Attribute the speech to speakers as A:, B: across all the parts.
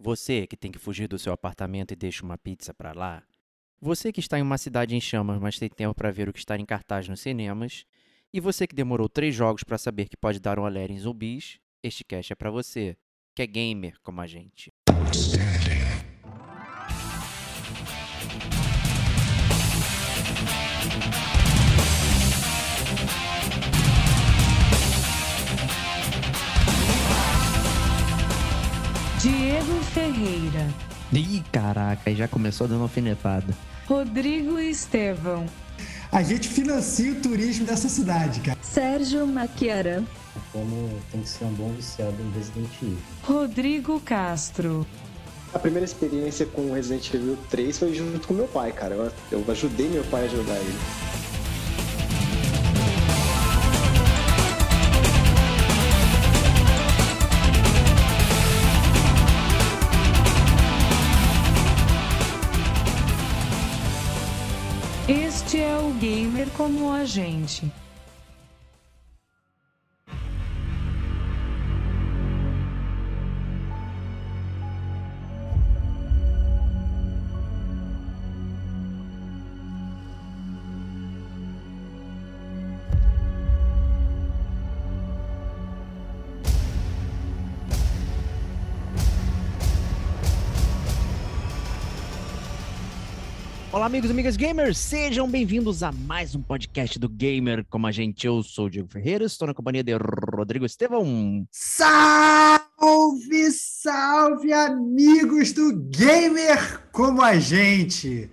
A: Você que tem que fugir do seu apartamento e deixa uma pizza pra lá. Você que está em uma cidade em chamas, mas tem tempo para ver o que está em cartaz nos cinemas. E você que demorou três jogos para saber que pode dar um alert em zumbis. Este cast é para você, que é gamer como a gente.
B: Diego Ferreira,
A: Ih, caraca, aí já começou dando alfinetada.
B: Rodrigo Estevão,
C: A gente financia o turismo dessa cidade, cara.
D: Sérgio Maquiaran.
E: como tem que ser um bom viciado em Resident Evil.
B: Rodrigo Castro,
F: A primeira experiência com Resident Evil 3 foi junto com meu pai, cara. Eu, eu ajudei meu pai a jogar ele.
B: Como a gente.
A: Olá, amigos e amigas gamers, sejam bem-vindos a mais um podcast do Gamer como a gente. Eu sou o Diego Ferreira, estou na companhia de Rodrigo Estevão.
C: Salve, salve, amigos do Gamer como a gente!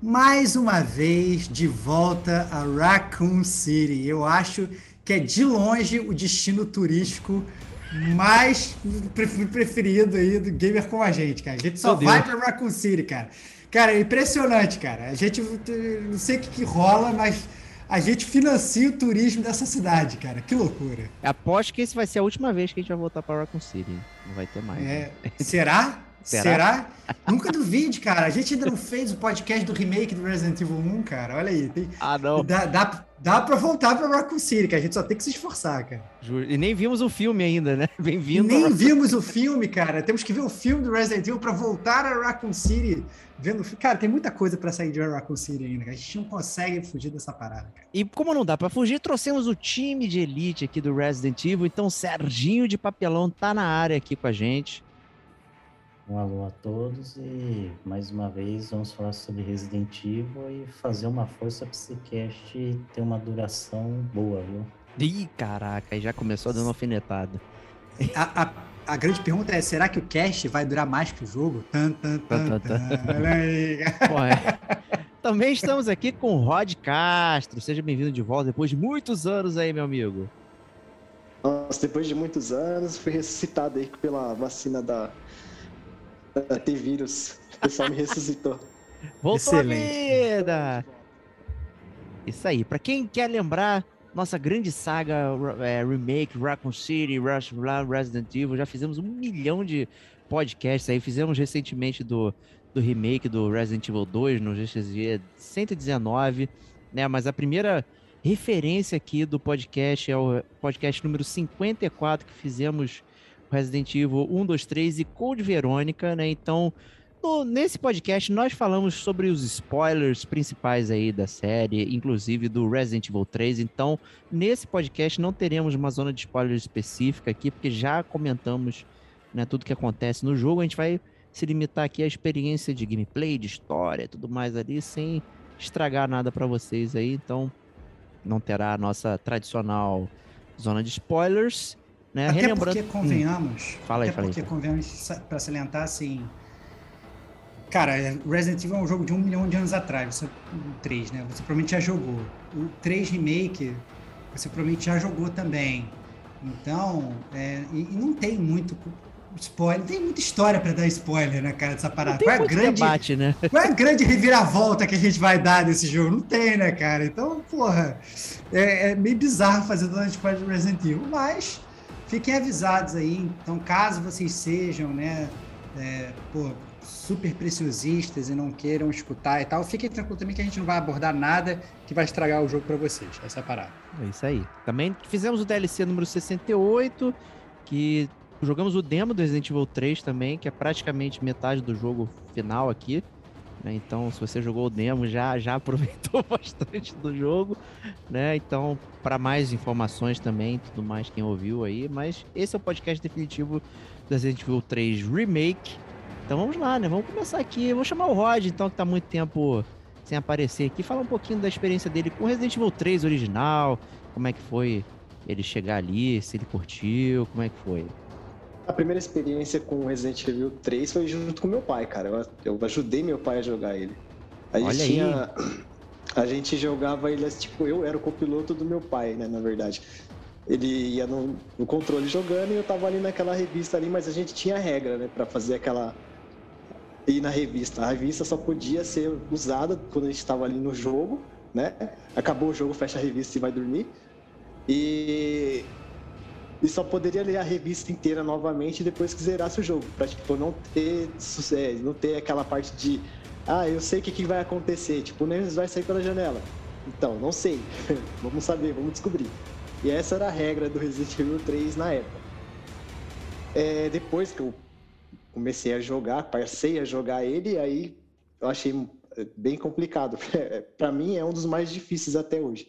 C: Mais uma vez de volta a Raccoon City. Eu acho que é de longe o destino turístico mais pre- preferido aí do Gamer como a gente, cara. A gente só
A: Meu
C: vai pra Raccoon City, cara. Cara, é impressionante, cara. A gente não sei o que, que rola, mas a gente financia o turismo dessa cidade, cara. Que loucura.
A: Aposto que esse vai ser a última vez que a gente vai voltar para Raccoon City. Não vai ter mais. né?
C: É, será?
A: Será?
C: será? Nunca duvide, cara. A gente ainda não fez o podcast do remake do Resident Evil 1, cara. Olha aí. tem-
A: Ah, não.
C: dá, dá, dá pra voltar pra Raccoon City, que a gente só tem que se esforçar, cara.
A: Juro. E nem vimos o filme ainda, né? Bem-vindo.
C: nem vimos o filme, cara. Temos que ver o filme do Resident Evil pra voltar a Raccoon City. Vendo... Cara, tem muita coisa pra sair de Raccoon City ainda. cara. A gente não consegue fugir dessa parada, cara.
A: E como não dá pra fugir, trouxemos o time de elite aqui do Resident Evil. Então, Serginho de Papelão tá na área aqui com a gente.
E: Um alô a todos e mais uma vez vamos falar sobre Resident Evil e fazer uma força para esse cast ter uma duração boa, viu?
A: Ih, caraca, aí já começou dando alfinetada.
C: A, a, a grande pergunta é: será que o cast vai durar mais que o jogo? Tan, tan,
A: Tan, é. Também estamos aqui com o Rod Castro. Seja bem-vindo de volta depois de muitos anos aí, meu amigo.
F: Nossa, depois de muitos anos, fui ressuscitado aí pela vacina da, da T-Vírus. O pessoal me ressuscitou.
A: Voltou à
C: Excelente.
A: vida! Isso aí. Pra quem quer lembrar, nossa grande saga é, remake, Raccoon City, Rush, Resident Evil, já fizemos um milhão de podcasts aí. Fizemos recentemente do, do remake do Resident Evil 2 no GXG 119, né? Mas a primeira referência aqui do podcast é o podcast número 54 que fizemos Resident Evil 1, 2, 3 e Code Verônica, né? Então, no- nesse podcast nós falamos sobre os spoilers principais aí da série, inclusive do Resident Evil 3. Então, nesse podcast não teremos uma zona de spoilers específica aqui, porque já comentamos né, tudo que acontece no jogo. A gente vai se limitar aqui à experiência de gameplay, de história, tudo mais ali, sem estragar nada para vocês aí. Então, não terá a nossa tradicional zona de spoilers. Né?
C: Até
A: Relembrando-
C: porque convenhamos.
A: Hum. Fala aí,
C: até
A: fala
C: porque convenhamos para salientar assim. Cara, Resident Evil é um jogo de um milhão de anos atrás. Você, o 3, né? Você provavelmente já jogou. O 3 Remake, você provavelmente já jogou também. Então, é, e, e não tem muito spoiler, não tem muita história para dar spoiler, né, cara, dessa parada. Qual é a grande
A: debate, né?
C: qual é a grande reviravolta que a gente vai dar nesse jogo? Não tem, né, cara? Então, porra, é, é meio bizarro fazer dona de spoiler do Resident Evil, mas fiquem avisados aí. Então, caso vocês sejam, né, é, pô, super preciosistas e não queiram escutar e tal, fiquem tranquilos também que a gente não vai abordar nada que vai estragar o jogo pra vocês. Essa é a parada.
A: É isso aí. Também fizemos o DLC número 68, que jogamos o demo do Resident Evil 3 também, que é praticamente metade do jogo final aqui. Né? Então, se você jogou o demo, já, já aproveitou bastante do jogo, né? Então, para mais informações também, tudo mais, quem ouviu aí. Mas esse é o podcast definitivo do Resident Evil 3 Remake. Então vamos lá, né? Vamos começar aqui. Eu vou chamar o Rod, então, que tá muito tempo sem aparecer aqui, falar um pouquinho da experiência dele com Resident Evil 3 original, como é que foi ele chegar ali, se ele curtiu, como é que foi?
F: A primeira experiência com Resident Evil 3 foi junto com meu pai, cara. Eu, eu ajudei meu pai a jogar ele. A gente
A: Olha aí.
F: tinha. A gente jogava ele, tipo, eu era o copiloto do meu pai, né, na verdade. Ele ia no, no controle jogando e eu tava ali naquela revista ali, mas a gente tinha regra, né, pra fazer aquela. ir na revista. A revista só podia ser usada quando a gente tava ali no jogo, né? Acabou o jogo, fecha a revista e vai dormir. E e só poderia ler a revista inteira novamente depois que zerasse o jogo, pra tipo, não ter sucesso, não ter aquela parte de ah, eu sei o que, que vai acontecer, tipo, o Nemesis vai sair pela janela. Então, não sei. vamos saber, vamos descobrir. E essa era a regra do Resident Evil 3 na época. É, depois que eu comecei a jogar, passei a jogar ele, aí eu achei bem complicado. Pra mim é um dos mais difíceis até hoje.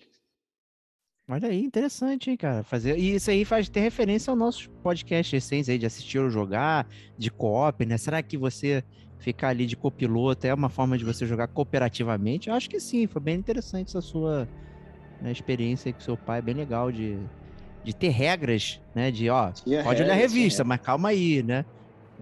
A: Olha aí, interessante, hein, cara. Fazer... E isso aí faz ter referência ao nosso podcast recente aí, de assistir ou jogar, de co-op, né? Será que você ficar ali de copiloto é uma forma de você jogar cooperativamente? Eu acho que sim, foi bem interessante essa sua né, experiência aí com seu pai, bem legal de, de ter regras, né? De, ó,
F: Tinha
A: pode olhar a revista, mas calma aí, né?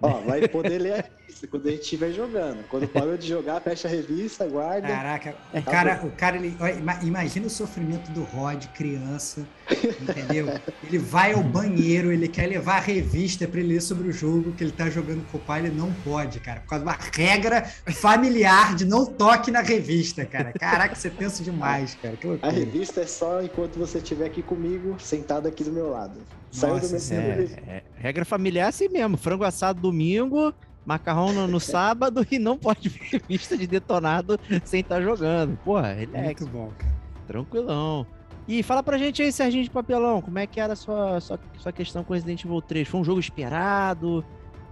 F: Ó, vai poder ler a revista quando a gente estiver jogando. Quando parou de jogar, fecha a revista, guarda.
C: Caraca, o cara, o cara ele, imagina o sofrimento do Rod, criança, entendeu? Ele vai ao banheiro, ele quer levar a revista para ele ler sobre o jogo que ele tá jogando com o pai, ele não pode, cara, por causa de uma regra familiar de não toque na revista, cara. Caraca, você pensa demais, cara. Que
F: A revista é só enquanto você estiver aqui comigo, sentado aqui do meu lado. Saiu do
C: Nossa, isso
F: é...
A: É, é, regra familiar é assim mesmo. Frango assado domingo, macarrão no, no sábado e não pode ver revista de detonado sem estar jogando. Porra, relax,
C: Muito bom, cara.
A: tranquilão. E fala pra gente aí, Serginho de Papelão, como é que era a sua, sua, sua questão com Resident Evil 3? Foi um jogo esperado,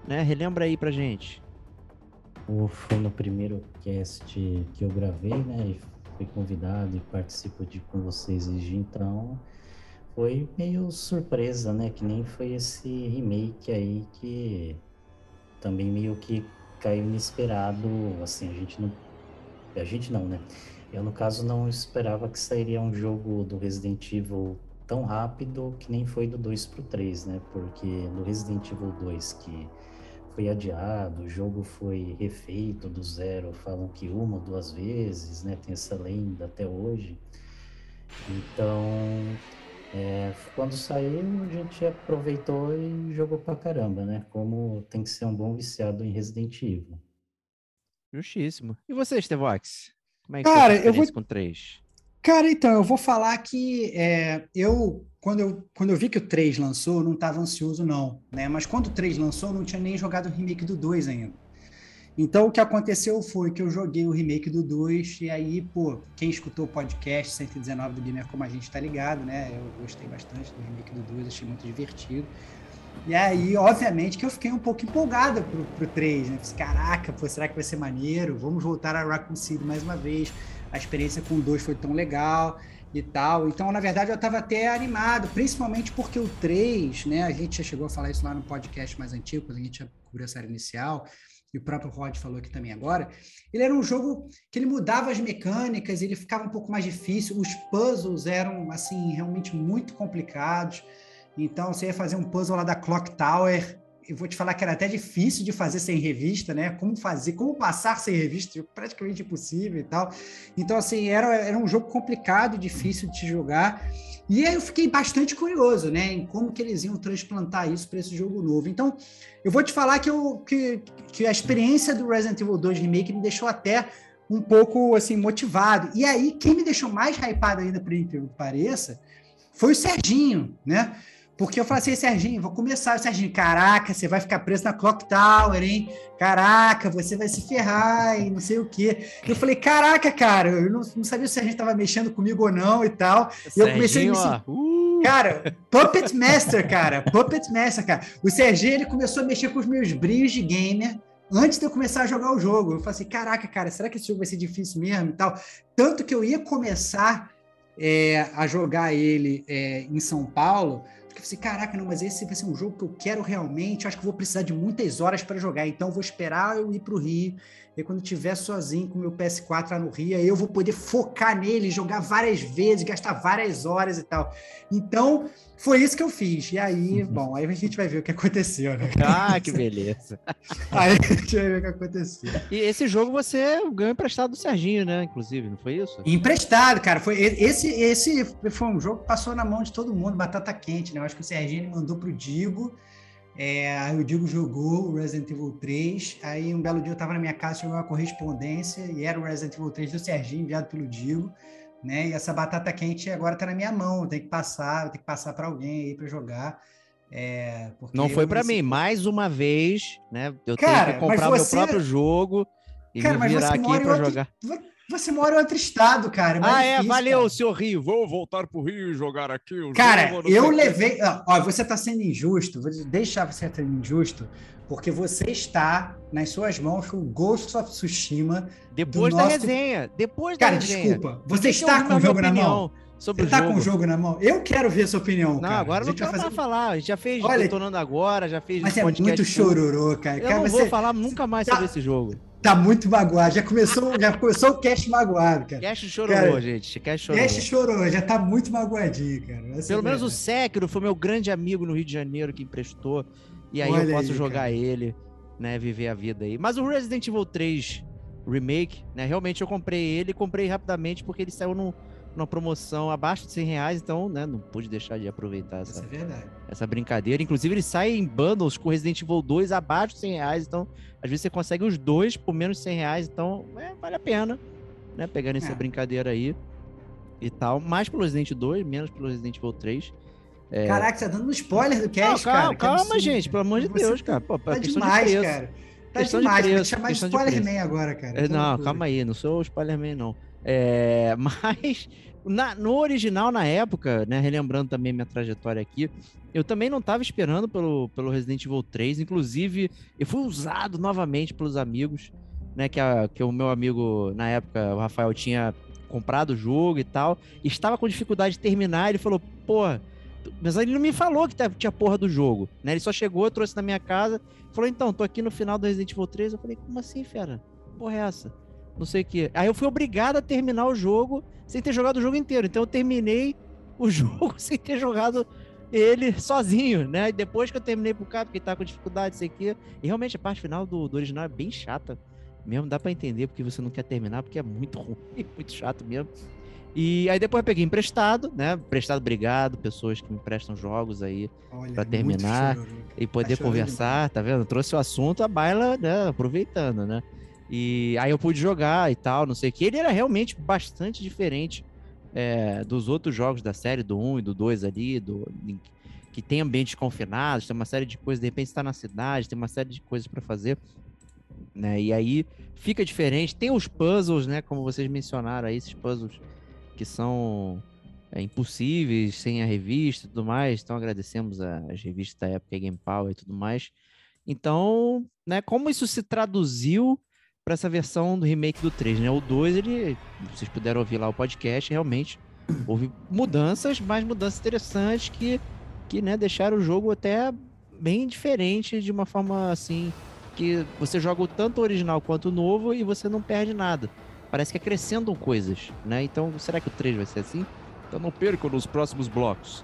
A: né? Relembra aí pra gente.
E: Foi no primeiro cast que eu gravei, né? E fui convidado e participo de com vocês desde então. Foi meio surpresa, né? Que nem foi esse remake aí que também meio que caiu inesperado. Assim, a gente não. A gente não, né? Eu, no caso, não esperava que sairia um jogo do Resident Evil tão rápido que nem foi do 2 pro 3, né? Porque no Resident Evil 2, que foi adiado, o jogo foi refeito do zero, falam que uma ou duas vezes, né? Tem essa lenda até hoje. Então, é, quando saiu, a gente aproveitou e jogou pra caramba, né? Como tem que ser um bom viciado em Resident Evil.
A: Justíssimo. E você, Stevox? Como é que
C: Cara,
A: sua
C: eu vou-
A: com 3?
C: Cara, então, eu vou falar que é, eu, quando eu, quando eu vi que o 3 lançou, eu não estava ansioso, não, né? Mas quando o 3 lançou, eu não tinha nem jogado o remake do 2 ainda. Então, o que aconteceu foi que eu joguei o remake do 2, e aí, pô, quem escutou o podcast 119 do Gamer Como a gente tá ligado, né? Eu gostei bastante do remake do 2, achei muito divertido. E aí, obviamente, que eu fiquei um pouco empolgada pro, pro 3, né? Falei, Caraca, pô, será que vai ser maneiro? Vamos voltar a Raccoon City mais uma vez. A experiência com o 2 foi tão legal e tal. Então, na verdade, eu estava até animado, principalmente porque o 3, né? A gente já chegou a falar isso lá no podcast mais antigo, quando a gente cobriu a série inicial, e o próprio Rod falou aqui também agora. Ele era um jogo que ele mudava as mecânicas, ele ficava um pouco mais difícil, os puzzles eram, assim, realmente muito complicados. Então, você ia fazer um puzzle lá da Clock Tower. Eu vou te falar que era até difícil de fazer sem revista, né? Como fazer, como passar sem revista, praticamente impossível e tal. Então, assim, era, era um jogo complicado, difícil de jogar. E eu fiquei bastante curioso, né? Em como que eles iam transplantar isso para esse jogo novo. Então, eu vou te falar que, eu, que, que a experiência do Resident Evil 2 Remake me deixou até um pouco, assim, motivado. E aí, quem me deixou mais hypado ainda, por incrível que pareça, foi o Serginho, né? Porque eu falei assim, Serginho, vou começar. Serginho, caraca, você vai ficar preso na Clock Tower, hein? Caraca, você vai se ferrar e não sei o quê. Eu falei, caraca, cara, eu não, não sabia se a gente estava mexendo comigo ou não e tal. E eu comecei a me
A: ó, uh,
C: Cara, Puppet Master, cara. Puppet Master, cara. O Serginho, ele começou a mexer com os meus brilhos de gamer antes de eu começar a jogar o jogo. Eu falei assim, caraca, cara, será que esse jogo vai ser difícil mesmo e tal? Tanto que eu ia começar é, a jogar ele é, em São Paulo, porque eu falei assim, caraca, não, mas esse vai ser um jogo que eu quero realmente, acho que eu vou precisar de muitas horas para jogar, então eu vou esperar eu ir para o Rio, e quando eu estiver sozinho com o meu PS4 lá no Rio, eu vou poder focar nele, jogar várias vezes, gastar várias horas e tal. Então, foi isso que eu fiz. E aí, uhum. bom, aí a gente vai ver o que aconteceu, né?
A: Ah, que beleza.
C: aí a gente vai ver o que aconteceu.
A: E esse jogo você ganhou emprestado do Serginho, né? Inclusive, não foi isso?
C: Emprestado, cara. Foi, esse, esse foi um jogo que passou na mão de todo mundo, batata quente, né? Eu acho que o Serginho mandou pro Digo. É, aí o Digo jogou o Resident Evil 3. Aí um belo dia eu tava na minha casa, chegou uma correspondência e era o Resident Evil 3 do Serginho, enviado pelo Digo. Né? E essa batata quente agora tá na minha mão, tem que passar, tem que passar para alguém aí para jogar. É,
A: não foi para mim, mais uma vez, né? Eu cara, tenho que comprar você... meu próprio jogo e cara, me virar aqui para jogar.
C: Você mora em outro estado, cara. É
A: ah, é, difícil, valeu, cara. seu Rio. Vou voltar pro Rio e jogar aqui.
C: Cara, eu levei. Ó, você está sendo injusto, vou deixar você ser injusto, porque você está nas suas mãos com o Ghost of Tsushima.
A: Depois da resenha. Depois da
C: cara, resenha. desculpa. Você está com o jogo na mão? Sobre você tá jogo. com o jogo na mão? Eu quero ver a sua opinião,
A: não,
C: cara.
A: agora não quero fazer... falar. A gente já fez Olha, detonando agora, já fez
C: Mas é muito chororô, cara.
A: Eu
C: cara,
A: não vou falar nunca mais tá... sobre esse jogo
C: tá muito magoado. Já começou, já começou o cast magoado, cara.
A: Cast chorou, cara, gente. Cast chorou.
C: Cast chorou, já tá muito magoadinho, cara.
A: Pelo menos o Sekiro foi meu grande amigo no Rio de Janeiro que emprestou. E aí Olha eu posso aí, jogar cara. ele, né? Viver a vida aí. Mas o Resident Evil 3 Remake, né? Realmente eu comprei ele, comprei rapidamente porque ele saiu no numa promoção abaixo de 100 reais, então, né, não pude deixar de aproveitar essa,
C: é
A: essa brincadeira. Inclusive, ele sai em bundles com Resident Evil 2 abaixo de 100 reais, então, às vezes você consegue os dois por menos de 100 reais, então, é, vale a pena, né, pegando essa é. brincadeira aí e tal. Mais pelo Resident 2, menos pelo Resident Evil 3.
C: É... Caraca, você tá dando um spoiler do cast,
A: não, calma, cara. Calma, gente, pelo amor de Deus, cara. Pô,
C: tá demais, de cara. Tá questão demais, de preço, chamar de Spoilerman agora, cara.
A: É, não, calma aí, não sou o Spoilerman, não. É, mas na, no original, na época, né, relembrando também minha trajetória aqui, eu também não estava esperando pelo, pelo Resident Evil 3, inclusive eu fui usado novamente pelos amigos, né, que, a, que o meu amigo, na época, o Rafael, tinha comprado o jogo e tal, e estava com dificuldade de terminar, ele falou, porra, mas ele não me falou que tinha porra do jogo, né, ele só chegou, trouxe na minha casa, falou, então, tô aqui no final do Resident Evil 3, eu falei, como assim, fera? Porra é essa? Não sei o que. Aí eu fui obrigado a terminar o jogo sem ter jogado o jogo inteiro. Então eu terminei o jogo sem ter jogado ele sozinho, né? E depois que eu terminei pro cara, porque tá com dificuldade, sei que. E realmente a parte final do, do original é bem chata. Mesmo dá para entender porque você não quer terminar, porque é muito ruim, muito chato mesmo. E aí depois eu peguei emprestado, né? Emprestado, obrigado, pessoas que me emprestam jogos aí para terminar e poder tá conversar, tá vendo? Trouxe o assunto, a baila, né? Aproveitando, né? E aí eu pude jogar e tal, não sei o que. Ele era realmente bastante diferente é, dos outros jogos da série, do 1 e do 2 ali, do, que tem ambientes confinados, tem uma série de coisas, de repente está na cidade, tem uma série de coisas para fazer. Né? E aí fica diferente. Tem os puzzles, né? Como vocês mencionaram aí, esses puzzles que são é, impossíveis sem a revista e tudo mais. Então agradecemos as revistas da época, Game Power e tudo mais. Então, né, como isso se traduziu para essa versão do remake do 3, né? O 2, ele, vocês puderam ouvir lá o podcast, realmente houve mudanças, mas mudanças interessantes que, que né, deixaram o jogo até bem diferente de uma forma assim que você joga tanto o original quanto o novo e você não perde nada. Parece que acrescentam coisas, né? Então, será que o 3 vai ser assim? Então não percam nos próximos blocos.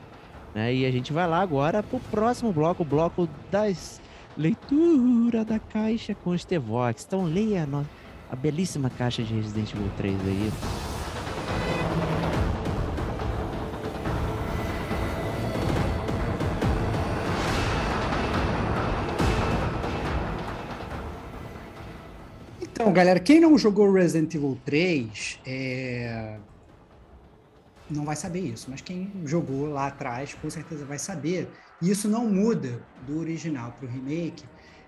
A: Né? E a gente vai lá agora pro próximo bloco, o bloco das Leitura da caixa com Stevox. Então leia a, no... a belíssima caixa de Resident Evil 3 aí.
C: Então, galera, quem não jogou Resident Evil 3 é... não vai saber isso, mas quem jogou lá atrás com certeza vai saber e isso não muda do original para o remake,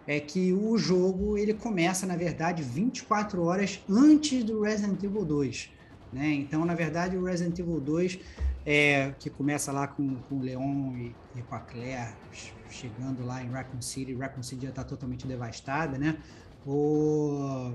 C: é que o jogo ele começa, na verdade, 24 horas antes do Resident Evil 2. Né? Então, na verdade, o Resident Evil 2 é, que começa lá com, com o Leon e, e, com a Claire chegando lá em Raccoon City. Raccoon City já está totalmente devastada, né? O,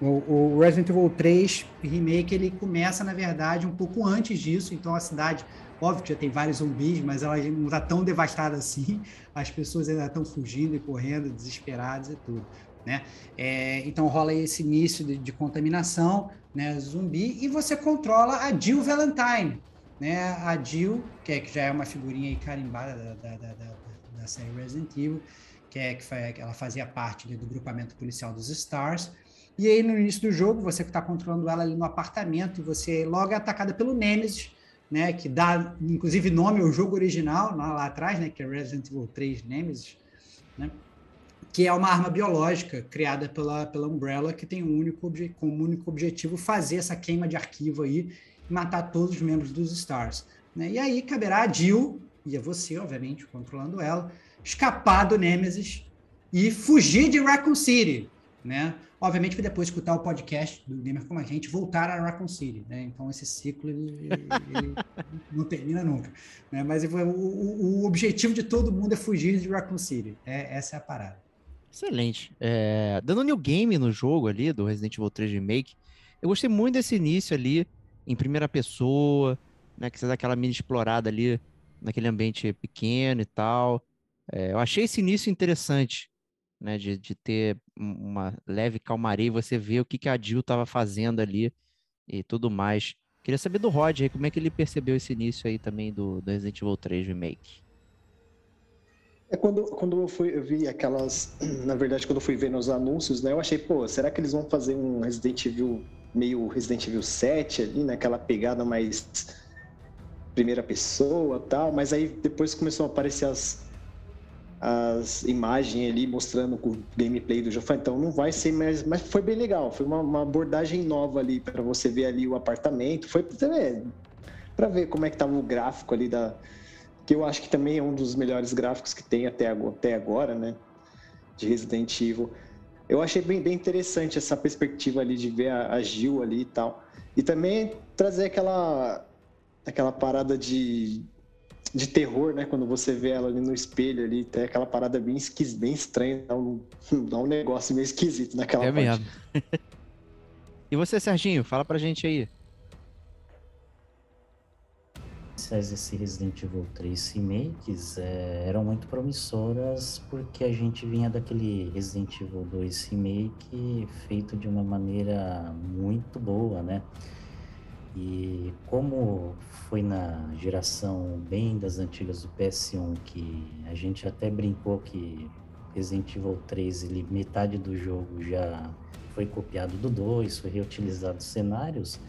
C: o, o, Resident Evil 3 Remake ele começa, na verdade, um pouco antes disso. Então a cidade, óbvio que já tem vários zumbis, mas ela não está tão devastada assim. As pessoas ainda estão fugindo e correndo, desesperadas e tudo. Né? É, então rola esse início de, de, contaminação, né, zumbi, e você controla a Jill Valentine, né? A Jill, que, é, que já é uma figurinha carimbada da, da, da, da, da série Resident Evil, que, é, que, foi, ela fazia parte do grupamento policial dos Stars. E aí, no início do jogo, você que está controlando ela ali no apartamento, você logo é atacada pelo Nemesis, né? Que dá, inclusive, nome ao jogo original, lá, lá atrás, né? Que é Resident Evil 3 Nemesis, né? Que é uma arma biológica criada pela, pela Umbrella, que tem um único, como único objetivo fazer essa queima de arquivo aí matar todos os membros dos Stars. Né? E aí caberá a Jill, e a você, obviamente, controlando ela, escapar do Nemesis e fugir de Raccoon City, né? Obviamente, para depois escutar o podcast do Gamer Como a Gente, voltar a Raccoon City, né? Então, esse ciclo ele, ele não termina nunca. Né? Mas o, o, o, objetivo de todo mundo é fugir de Raccoon City. É, essa é a parada.
A: Excelente. É, dando new game no jogo ali, do Resident Evil 3 Remake, eu gostei muito desse início ali, em primeira pessoa, né? Que você dá aquela mini explorada ali naquele ambiente pequeno e tal. É, eu achei esse início interessante, né? De, de ter uma leve calmaria e você ver o que, que a Jill estava fazendo ali e tudo mais. Queria saber do Rod aí, como é que ele percebeu esse início aí também do, do Resident Evil 3 Remake.
F: É quando, quando eu, fui, eu vi aquelas. Na verdade, quando eu fui ver nos anúncios, né? Eu achei, pô, será que eles vão fazer um Resident Evil meio Resident Evil 7 ali, naquela né? pegada mais primeira pessoa tal, mas aí depois começou a aparecer as, as imagens ali mostrando o gameplay do jogo. Então não vai ser mais, mas foi bem legal. Foi uma, uma abordagem nova ali para você ver ali o apartamento. Foi para ver como é que tava o gráfico ali da que eu acho que também é um dos melhores gráficos que tem até, até agora, né? De Resident Evil. Eu achei bem, bem interessante essa perspectiva ali de ver a, a Gil ali e tal. E também trazer aquela, aquela parada de, de terror, né? Quando você vê ela ali no espelho ali, tem aquela parada bem, esquis, bem estranha, dá um, dá um negócio meio esquisito naquela
A: é
F: parte.
A: mesmo. e você, Serginho, fala pra gente aí.
E: esse Resident Evil 3 remakes é, eram muito promissoras porque a gente vinha daquele Resident Evil 2 remake feito de uma maneira muito boa, né? E como foi na geração bem das antigas do PS1 que a gente até brincou que Resident Evil 3, ele, metade do jogo já foi copiado do 2, foi reutilizado cenários,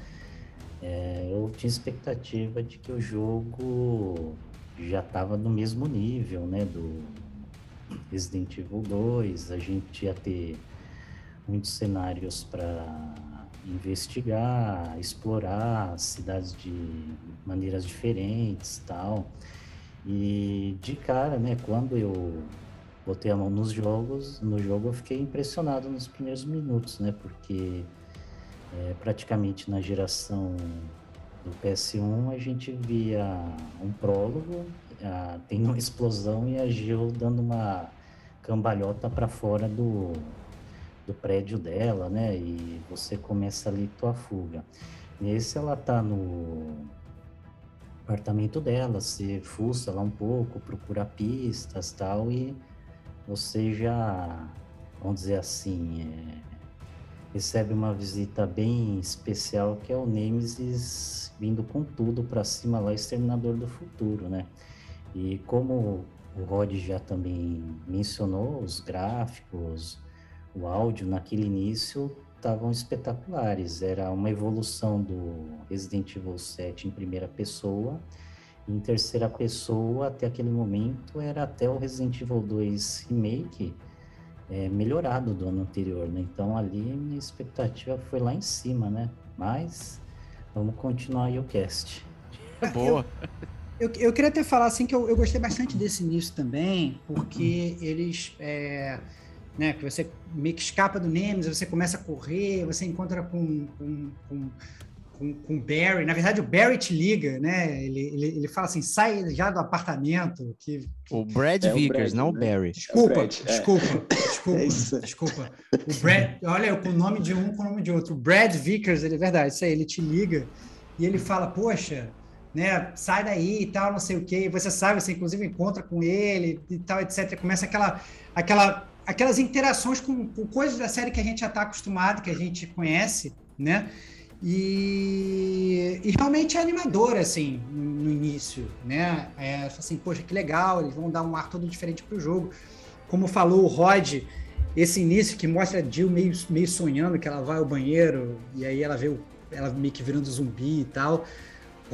E: é, eu tinha expectativa de que o jogo já estava no mesmo nível, né, do Resident Evil 2, a gente ia ter muitos cenários para investigar, explorar cidades de maneiras diferentes, tal. E de cara, né, quando eu botei a mão nos jogos, no jogo eu fiquei impressionado nos primeiros minutos, né, porque é, praticamente na geração do PS1 a gente via um prólogo, a, tem uma explosão e a Gil dando uma cambalhota para fora do, do prédio dela, né? E você começa ali tua fuga. Nesse ela tá no apartamento dela, você fuça lá um pouco, procura pistas tal, e você já, vamos dizer assim, é, recebe uma visita bem especial que é o Nemesis vindo com tudo para cima lá, Exterminador do Futuro, né? E como o Rod já também mencionou, os gráficos, o áudio naquele início estavam espetaculares. Era uma evolução do Resident Evil 7 em primeira pessoa. Em terceira pessoa, até aquele momento, era até o Resident Evil 2 Remake, é, melhorado do ano anterior, né? Então ali minha expectativa foi lá em cima, né? Mas vamos continuar aí o cast.
A: É boa.
C: Eu, eu, eu, queria até falar assim que eu, eu gostei bastante desse início também, porque eles. É, né, que você meio que escapa do Nemesis, você começa a correr, você encontra com, com, com com, com o Barry. Na verdade, o Barry te liga, né? Ele, ele, ele fala assim: sai já do apartamento. Que,
A: O Brad
F: É o
A: Vickers,
F: Brad,
A: não o
F: né?
A: Barry.
C: Desculpa,
F: Brad, é.
C: desculpa, desculpa,
F: É isso.
C: desculpa. O Brad, olha, com o nome de um com o nome de outro. O Brad Vickers, ele é verdade, isso aí, ele te liga e ele fala, poxa, né, sai daí e tal, não sei o quê. E você sabe, você inclusive encontra com ele e tal, etc. Começa aquela, aquela, aquelas interações com, com coisas da série que a gente já está acostumado, que a gente conhece, né? E, e realmente é animador, assim, no, no início, né? É assim, poxa, que legal, eles vão dar um ar todo diferente pro jogo. Como falou o Rod, esse início que mostra a Jill meio, meio sonhando que ela vai ao banheiro e aí ela vê o, ela meio que virando zumbi e tal.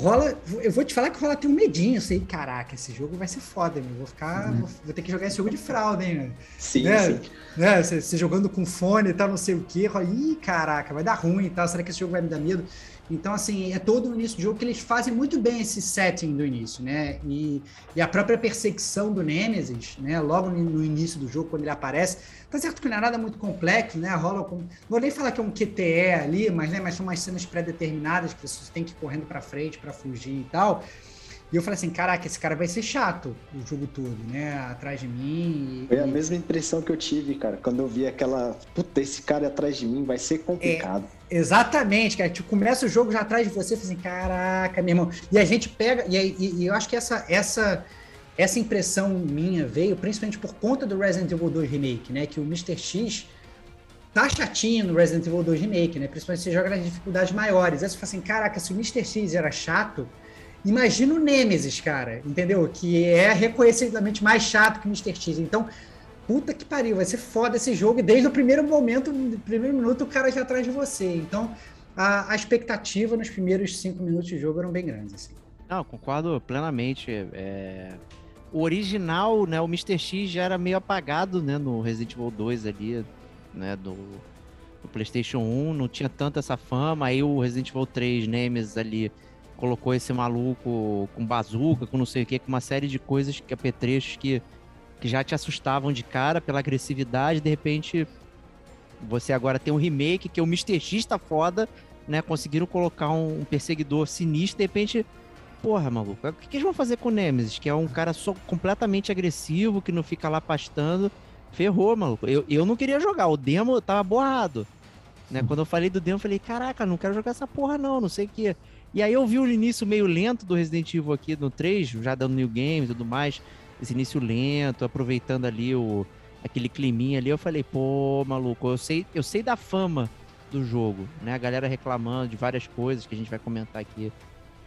C: Rola, eu vou te falar que rola tem um medinho, assim, caraca, esse jogo vai ser foda, meu. Vou ficar, vou, vou ter que jogar esse jogo de fralda, hein, meu
F: Sim,
C: né?
F: sim.
C: né? Você, você jogando com fone e tal, não sei o quê. rola, Ih, caraca, vai dar ruim e tal. Será que esse jogo vai me dar medo? Então, assim, é todo o início do jogo que eles fazem muito bem esse setting do início, né? E, e a própria perseguição do Nemesis, né? Logo no, início do jogo, quando ele aparece. Tá certo que não é nada muito complexo, né? Rola com... Não vou nem falar que é um QTE ali, mas, né? mas são umas cenas pré-determinadas que você tem que ir correndo pra frente para fugir e tal. E eu falei assim, caraca, esse cara vai ser chato o jogo todo, né? Atrás de mim. e-
F: Foi a
C: e-
F: mesma impressão que eu tive, cara, quando eu vi aquela. Puta, esse cara atrás de mim vai ser complicado.
C: Exatamente, cara. Tipo, começa o jogo já atrás de você, assim, caraca, meu irmão. E a gente pega, e, e- e eu acho que essa, essa, essa impressão minha veio principalmente por conta do Resident Evil 2 Remake, né? Que o Mr. X tá chatinho no Resident Evil 2 Remake, né? Principalmente se você joga nas dificuldades maiores. Aí você fala assim, caraca, se o Mr. X era chato, imagina o Nemesis, cara, entendeu? Que é reconhecidamente mais chato que o Mr. X. Então, puta que pariu, vai ser foda esse jogo. E desde o primeiro momento, no primeiro minuto, o cara já atrás de você. Então, a, a expectativa nos primeiros cinco minutos de jogo eram bem grandes. Assim.
A: Não, concordo plenamente. É, O original, né, o Mr. X já era meio apagado, né, no Resident Evil 2 ali, né, do, do PlayStation 1, não tinha tanta essa fama. Aí o Resident Evil 3 Nemesis ali colocou esse maluco com bazuca, com não sei o que, com uma série de coisas que apetrechos que, que já te assustavam de cara pela agressividade. De repente, você agora tem um remake que o Mr. X tá foda, né? Conseguiram colocar um, um perseguidor sinistro, de repente porra, maluco, o que, que eles vão fazer com o Nemesis? Que é um cara só completamente agressivo, que não fica lá pastando. Ferrou, maluco. Eu, eu não queria jogar, o demo tava borrado. Né? Quando eu falei do demo, eu falei, caraca, não quero jogar essa porra não, não sei o que. E aí eu vi o início meio lento do Resident Evil aqui no 3, já dando new game e tudo mais. Esse início lento, aproveitando ali o, aquele climinha ali. Eu falei, pô, maluco, eu sei, eu sei da fama do jogo, né? A galera reclamando de várias coisas que a gente vai comentar aqui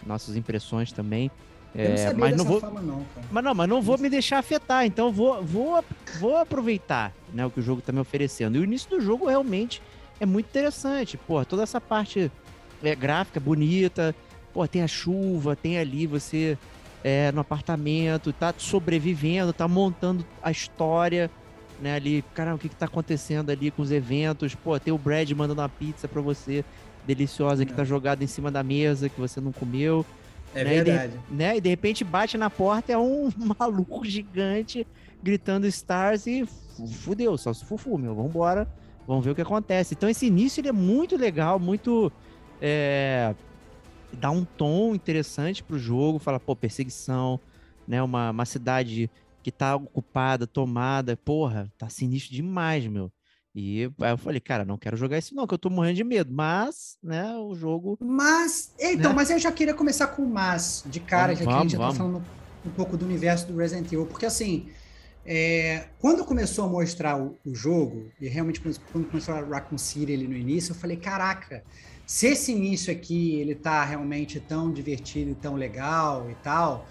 A: nossas impressões também.
C: Eu não
A: É,
C: sabia
A: mas não vou,
C: fama, não, cara.
A: mas não, mas não vou me deixar afetar, então eu vou, vou, vou aproveitar né, o que o jogo tá me oferecendo. E o início do jogo realmente é muito interessante. Pô, toda essa parte é, gráfica bonita, pô, tem a chuva, tem ali você é, no apartamento, tá sobrevivendo, tá montando a história, né, ali, caramba, o que que tá acontecendo ali com os eventos, pô, tem o Brad mandando uma pizza pra você, deliciosa, que
C: É.
A: tá jogada em cima da mesa, que você não comeu
C: É
A: né, e de-
C: verdade.
A: né? E de repente bate na porta, é um maluco gigante gritando Stars e fu- fudeu, só se fufu, meu, vambora, vamos ver o que acontece. Então esse início ele é muito legal, muito. É, dá um tom interessante pro jogo, fala, pô, perseguição, né? Uma, uma cidade que tá ocupada, tomada, porra, tá sinistro demais, meu. E aí eu falei, cara, não quero jogar isso não, que eu tô morrendo de medo. Mas, né, o jogo
C: Mas, então,
A: Né?
C: mas eu já queria começar com o Mas, de cara,
A: Vamos,
C: já que a gente já tá falando um pouco do universo do Resident Evil, porque assim, é, quando começou a mostrar o, o jogo, e realmente quando quando começou a Raccoon City ali no início, eu falei, caraca, se esse início aqui, ele tá realmente tão divertido e tão legal e tal,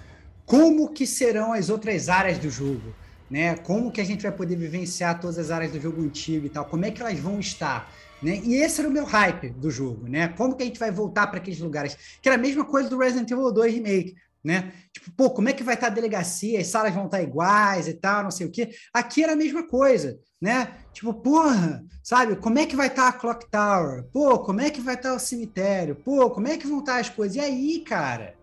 C: como que serão as outras áreas do jogo? Né? Como que a gente vai poder vivenciar todas as áreas do jogo antigo e tal? Como é que elas vão estar? Né? E esse era o meu hype do jogo, né? Como que a gente vai voltar para aqueles lugares? Que era a mesma coisa do Resident Evil 2 Remake, né? Tipo, pô, como é que vai estar a delegacia? As salas vão estar iguais e tal, não sei o quê. Aqui era a mesma coisa, né? Tipo, porra, sabe? Como é que vai estar a Clock Tower? Pô, como é que vai estar o cemitério? Pô, como é que vão estar as coisas? E aí, cara?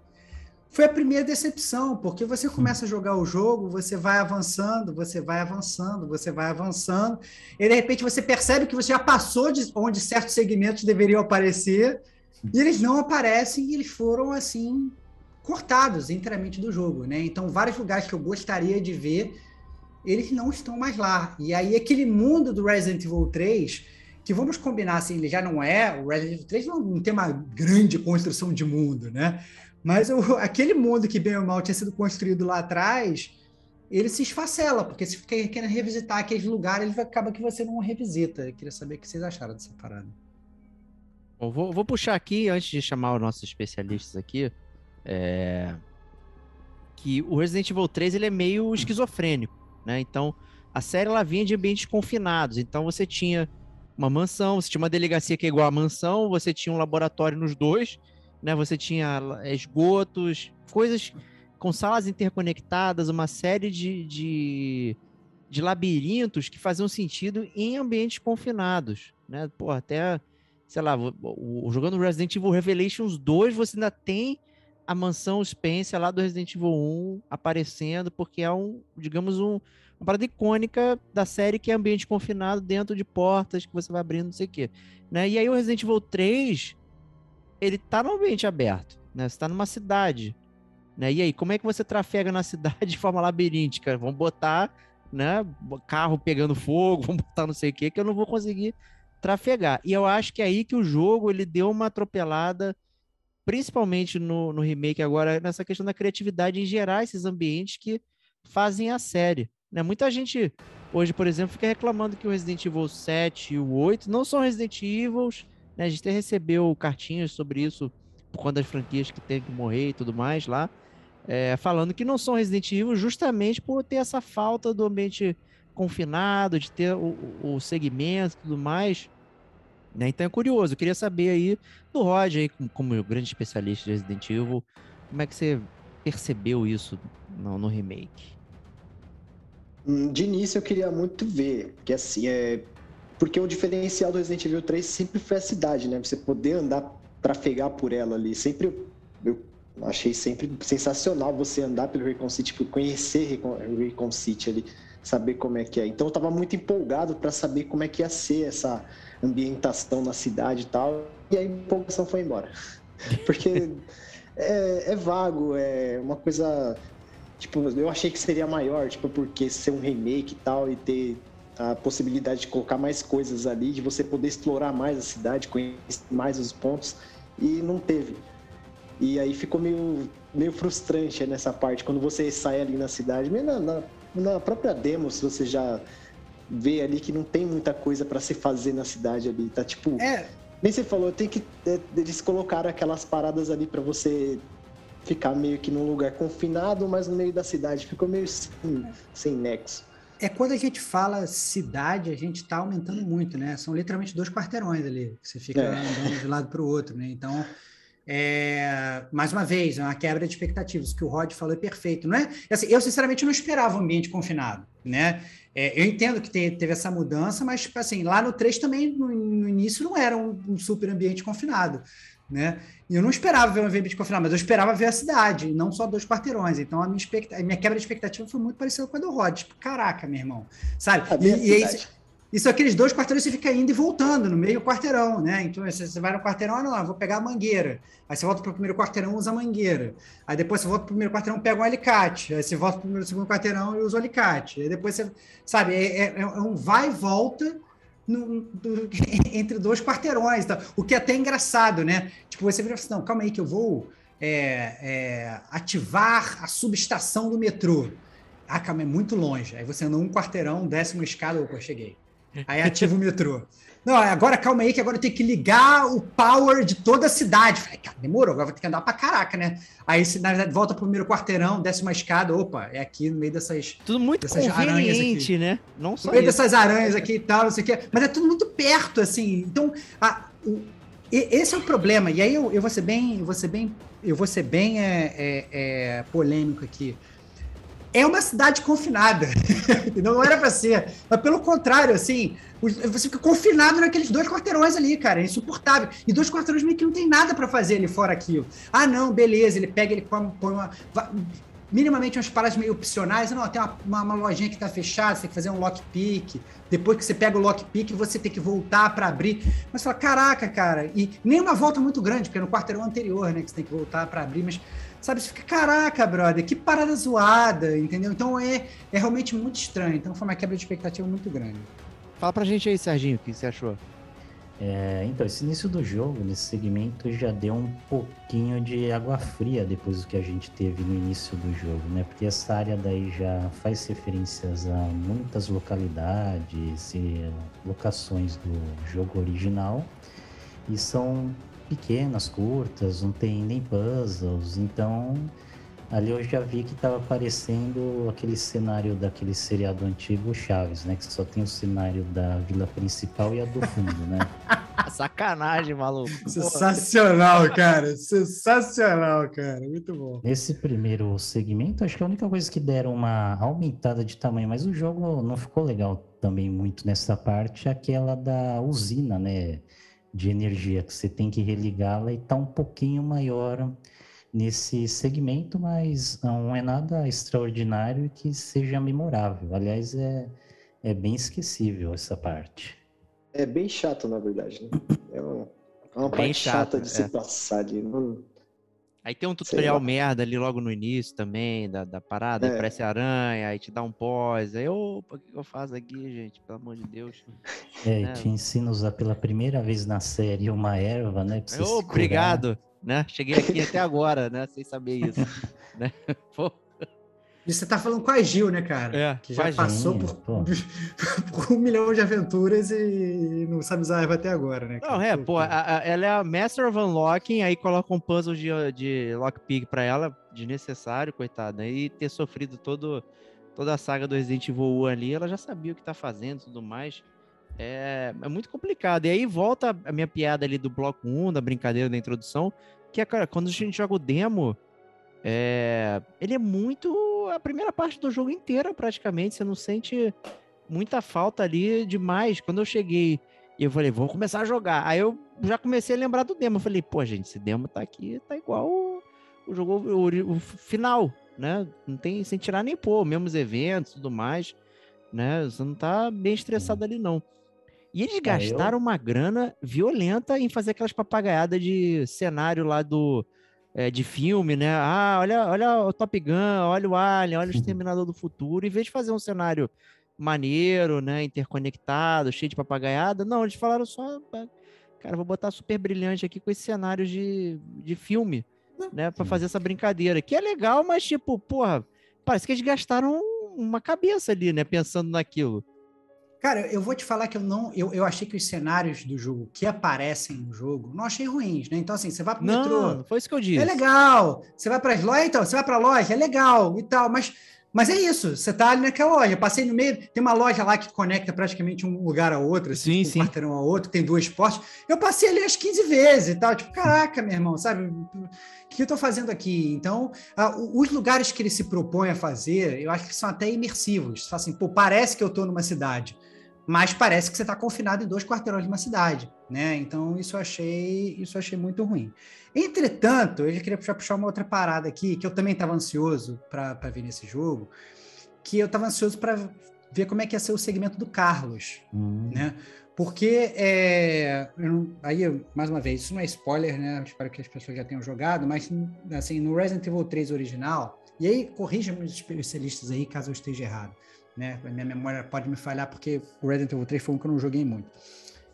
C: Foi a primeira decepção, porque você começa a jogar o jogo, você vai avançando, você vai avançando, você vai avançando, e de repente você percebe que você já passou de onde certos segmentos deveriam aparecer, E eles não aparecem e eles foram, assim, cortados inteiramente do jogo, né? Então, vários lugares que eu gostaria de ver, eles não estão mais lá. E aí, aquele mundo do Resident Evil 3, que vamos combinar, assim, ele já não é... O Resident Evil 3 não, tem uma grande construção de mundo, né? Mas o, aquele mundo que bem ou mal tinha sido construído lá atrás, ele se esfacela, porque se fica querendo revisitar aqueles lugares, ele acaba que você não revisita. Eu queria saber o que vocês acharam dessa parada.
A: Bom, vou, vou puxar aqui, antes de chamar os nossos especialistas aqui, é... que o Resident Evil 3 ele é meio esquizofrênico, né? Então, a série ela vinha de ambientes confinados. Então, você tinha uma mansão, você tinha uma delegacia que é igual à mansão, você tinha um laboratório nos dois, né? Você tinha esgotos, coisas com salas interconectadas, uma série de, de, de labirintos que faziam sentido em ambientes confinados, né? Pô, até, sei lá, o, o, jogando Resident Evil Revelations 2, você ainda tem a mansão Spencer lá do Resident Evil 1 aparecendo, porque é um, digamos, um, uma parada icônica da série que é ambiente confinado dentro de portas que você vai abrindo, não sei o quê. Né? E aí o Resident Evil 3 ele tá no ambiente aberto, né? Você tá numa cidade, né? E aí, como é que você trafega na cidade de forma labiríntica? Vamos botar, né, carro pegando fogo, vamos botar não sei o que, que eu não vou conseguir trafegar. E eu acho que é aí que o jogo ele deu uma atropelada, principalmente no, no remake agora, nessa questão da criatividade em gerar esses ambientes que fazem a série. Né? Muita gente hoje, por exemplo, fica reclamando que o Resident Evil 7 e o 8 não são Resident Evils, né? A gente até recebeu cartinhas sobre isso por conta das franquias que tem que morrer e tudo mais lá. É, falando que não são Resident Evil justamente por ter essa falta do ambiente confinado, de ter o, o segmento e tudo mais. Né? Então é curioso, eu queria saber aí do Rod, aí, como, grande especialista de Resident Evil, como é que você percebeu isso no, no remake?
F: Hum, de início eu queria muito ver, que assim, é, porque o diferencial do Resident Evil 3 sempre foi a cidade, né? Você poder andar, trafegar por ela ali. Sempre eu achei sempre sensacional você andar pelo Recon City, tipo, conhecer o Recon City ali, saber como é que é. Então eu tava muito empolgado para saber como é que ia ser essa ambientação na cidade e tal. E a empolgação foi embora. Porque é, é vago, é uma coisa tipo, eu achei que seria maior, tipo, porque ser um remake e tal, e ter a possibilidade de colocar mais coisas ali, de você poder explorar mais a cidade, conhecer mais os pontos, e não teve. E aí ficou meio, meio frustrante nessa parte, quando você sai ali na cidade, mesmo na, na, na própria demo, se você já vê ali que não tem muita coisa para se fazer na cidade ali, tá tipo... É. Nem você falou, tem que... É, eles colocaram aquelas paradas ali para você ficar meio que num lugar confinado, mas no meio da cidade. Ficou meio sem, sem nexo
C: é quando a gente fala cidade, a gente está aumentando muito, né? São literalmente dois quarteirões ali, que você fica é. andando de um lado para o outro, né? Então, é, mais uma vez, é uma quebra de expectativas. O que o Rod falou é perfeito, não é? Assim, eu, sinceramente, não esperava um ambiente confinado, né? É, eu entendo que teve, teve, essa mudança, mas, assim, lá no 3 também, no, no início, não era um, um super ambiente confinado né? E eu não esperava ver um ambiente confinado, mas eu esperava ver a cidade, não só dois quarteirões. Então a minha, a minha quebra de expectativa foi muito parecida com a do Rod. Tipo, caraca, meu irmão. Sabe? E, e é isso é aqueles dois quarteirões você fica indo e voltando no meio quarteirão, né? Então você, vai no quarteirão, ah, não, eu vou pegar a mangueira. Aí você volta para o primeiro quarteirão, usa a mangueira. Aí depois você volta para o primeiro quarteirão, pega um alicate. Aí você volta para o segundo quarteirão e usa o alicate. Aí depois você, sabe, é, é, é um vai e volta no, do, entre dois quarteirões. Tá? O que é até engraçado, né? Tipo, você vira assim, não, calma aí que eu vou é, é, ativar a subestação do metrô. Ah, calma, é muito longe. Aí você anda um quarteirão, uma escada, opa, cheguei. Aí ativa o metrô. Não, agora calma aí, que agora eu tenho que ligar o power de toda a cidade. Falei, cara, demorou, agora vou ter que andar pra caraca, né? Aí, na verdade, volta pro primeiro quarteirão, desce uma escada, opa, é aqui no meio dessas.
A: Tudo muito dessas conveniente, né?
C: Não só. No meio isso. dessas aranhas aqui e tal, não sei o quê. Mas é tudo muito perto, assim. Então, a, o, esse é o problema. E aí eu, eu vou ser bem, eu vou ser bem, eu vou ser bem é, é, é polêmico aqui é uma cidade confinada. não era para ser. Mas pelo contrário, assim, você fica confinado naqueles dois quarteirões ali, cara. É insuportável. E dois quarteirões meio que não tem nada para fazer ali fora aquilo. Ah, não, beleza. Ele pega, ele põe uma. minimamente umas paradas meio opcionais. Não, tem uma, uma, uma lojinha que está fechada, você tem que fazer um lockpick. Depois que você pega o lockpick, você tem que voltar para abrir. Mas você fala, caraca, cara, e nem uma volta muito grande, porque é no quarteirão anterior, né, que você tem que voltar para abrir, mas sabe, você fica, caraca, brother, que parada zoada, entendeu? Então é, é realmente muito estranho. Então foi uma quebra de expectativa muito grande.
A: Fala pra gente aí, Serginho, o que você achou?
E: É, então, esse início do jogo, nesse segmento, já deu um pouquinho de água fria depois do que a gente teve no início do jogo, né? Porque essa área daí já faz referências a muitas localidades e locações do jogo original e são pequenas, curtas, não tem nem puzzles, então Ali eu já vi que estava aparecendo aquele cenário daquele seriado antigo Chaves, né? Que só tem o cenário da vila principal e a do fundo, né?
A: Sacanagem, maluco.
C: Sensacional, cara. Sensacional, cara. Muito bom.
E: Nesse primeiro segmento, acho que a única coisa que deram uma aumentada de tamanho, mas o jogo não ficou legal também muito nessa parte, é aquela da usina, né? De energia, que você tem que religá-la e tá um pouquinho maior nesse segmento, mas não é nada extraordinário que seja memorável. Aliás, é, é bem esquecível essa parte.
F: É bem chato, na verdade, né? É uma, é uma parte chato, chata de é. se passar ali. Não...
A: Aí tem um tutorial merda ali logo no início também, da, da parada, é. parece aranha, aí te dá um pós. Aí, opa, o que eu faço aqui, gente? Pelo amor de Deus.
E: É, é. te ensina a usar pela primeira vez na série uma erva, né?
A: Pra você obrigado né? Cheguei aqui até agora, né? Sem saber isso. né?
C: Pô. E você tá falando com a Gil, né, cara?
A: É,
C: que já passou por, por, um milhão de aventuras e não sabe usar a erva até agora, né?
A: Cara? Não, é, pô, a, a, ela é a Master of Unlocking, aí coloca um puzzle de, de lockpick pra ela, desnecessário, coitada, e ter sofrido todo, toda a saga do Resident Evil 1 ali, ela já sabia o que tá fazendo e tudo mais. É, é muito complicado. E aí volta a minha piada ali do bloco 1, da brincadeira da introdução, que é, cara, quando a gente joga o demo, é, ele é muito a primeira parte do jogo inteira, praticamente. Você não sente muita falta ali demais. Quando eu cheguei e eu falei, vou começar a jogar. Aí eu já comecei a lembrar do demo. Eu falei, pô, gente, esse demo tá aqui, tá igual o, o jogo o, o, final, né? Não tem sem tirar nem pôr, mesmos eventos e tudo mais, né? Você não tá bem estressado ali, não. E eles gastaram eu... uma grana violenta em fazer aquelas papagaiadas de cenário lá do. É, de filme, né? Ah, olha, olha o Top Gun, olha o Alien, olha o Exterminador do Futuro. Em vez de fazer um cenário maneiro, né? Interconectado, cheio de papagaiada, não, eles falaram só. Cara, vou botar super brilhante aqui com esse cenário de, de filme, né? Pra fazer essa brincadeira. Que é legal, mas tipo, porra, parece que eles gastaram uma cabeça ali, né? Pensando naquilo.
C: Cara, eu vou te falar que eu não. Eu, eu achei que os cenários do jogo que aparecem no jogo não achei ruins, né? Então, assim, você vai pro
A: não,
C: metrô.
A: Foi isso que eu disse.
C: É legal. Você vai para as lojas, então, você vai pra loja, é legal e tal, mas. Mas é isso, você tá ali naquela loja. Passei no meio, tem uma loja lá que conecta praticamente um lugar a outro, assim, sim, um quarteirão a outro, tem duas portas. Eu passei ali umas 15 vezes e tal, tipo, caraca, meu irmão, sabe? O que eu tô fazendo aqui? Então, os lugares que ele se propõe a fazer, eu acho que são até imersivos. Assim, pô, parece que eu tô numa cidade mas parece que você está confinado em dois quarteirões de uma cidade, né? Então isso eu achei, isso eu achei muito ruim. Entretanto, eu já queria puxar, puxar uma outra parada aqui, que eu também estava ansioso para ver nesse jogo, que eu estava ansioso para ver como é que ia ser o segmento do Carlos, uhum. né? Porque, é, aí, mais uma vez, isso não é spoiler, né? Espero que as pessoas já tenham jogado, mas, assim, no Resident Evil 3 original, e aí, corrija-me os especialistas aí, caso eu esteja errado, né? Minha memória pode me falhar porque o Resident Evil 3 foi um que eu não joguei muito.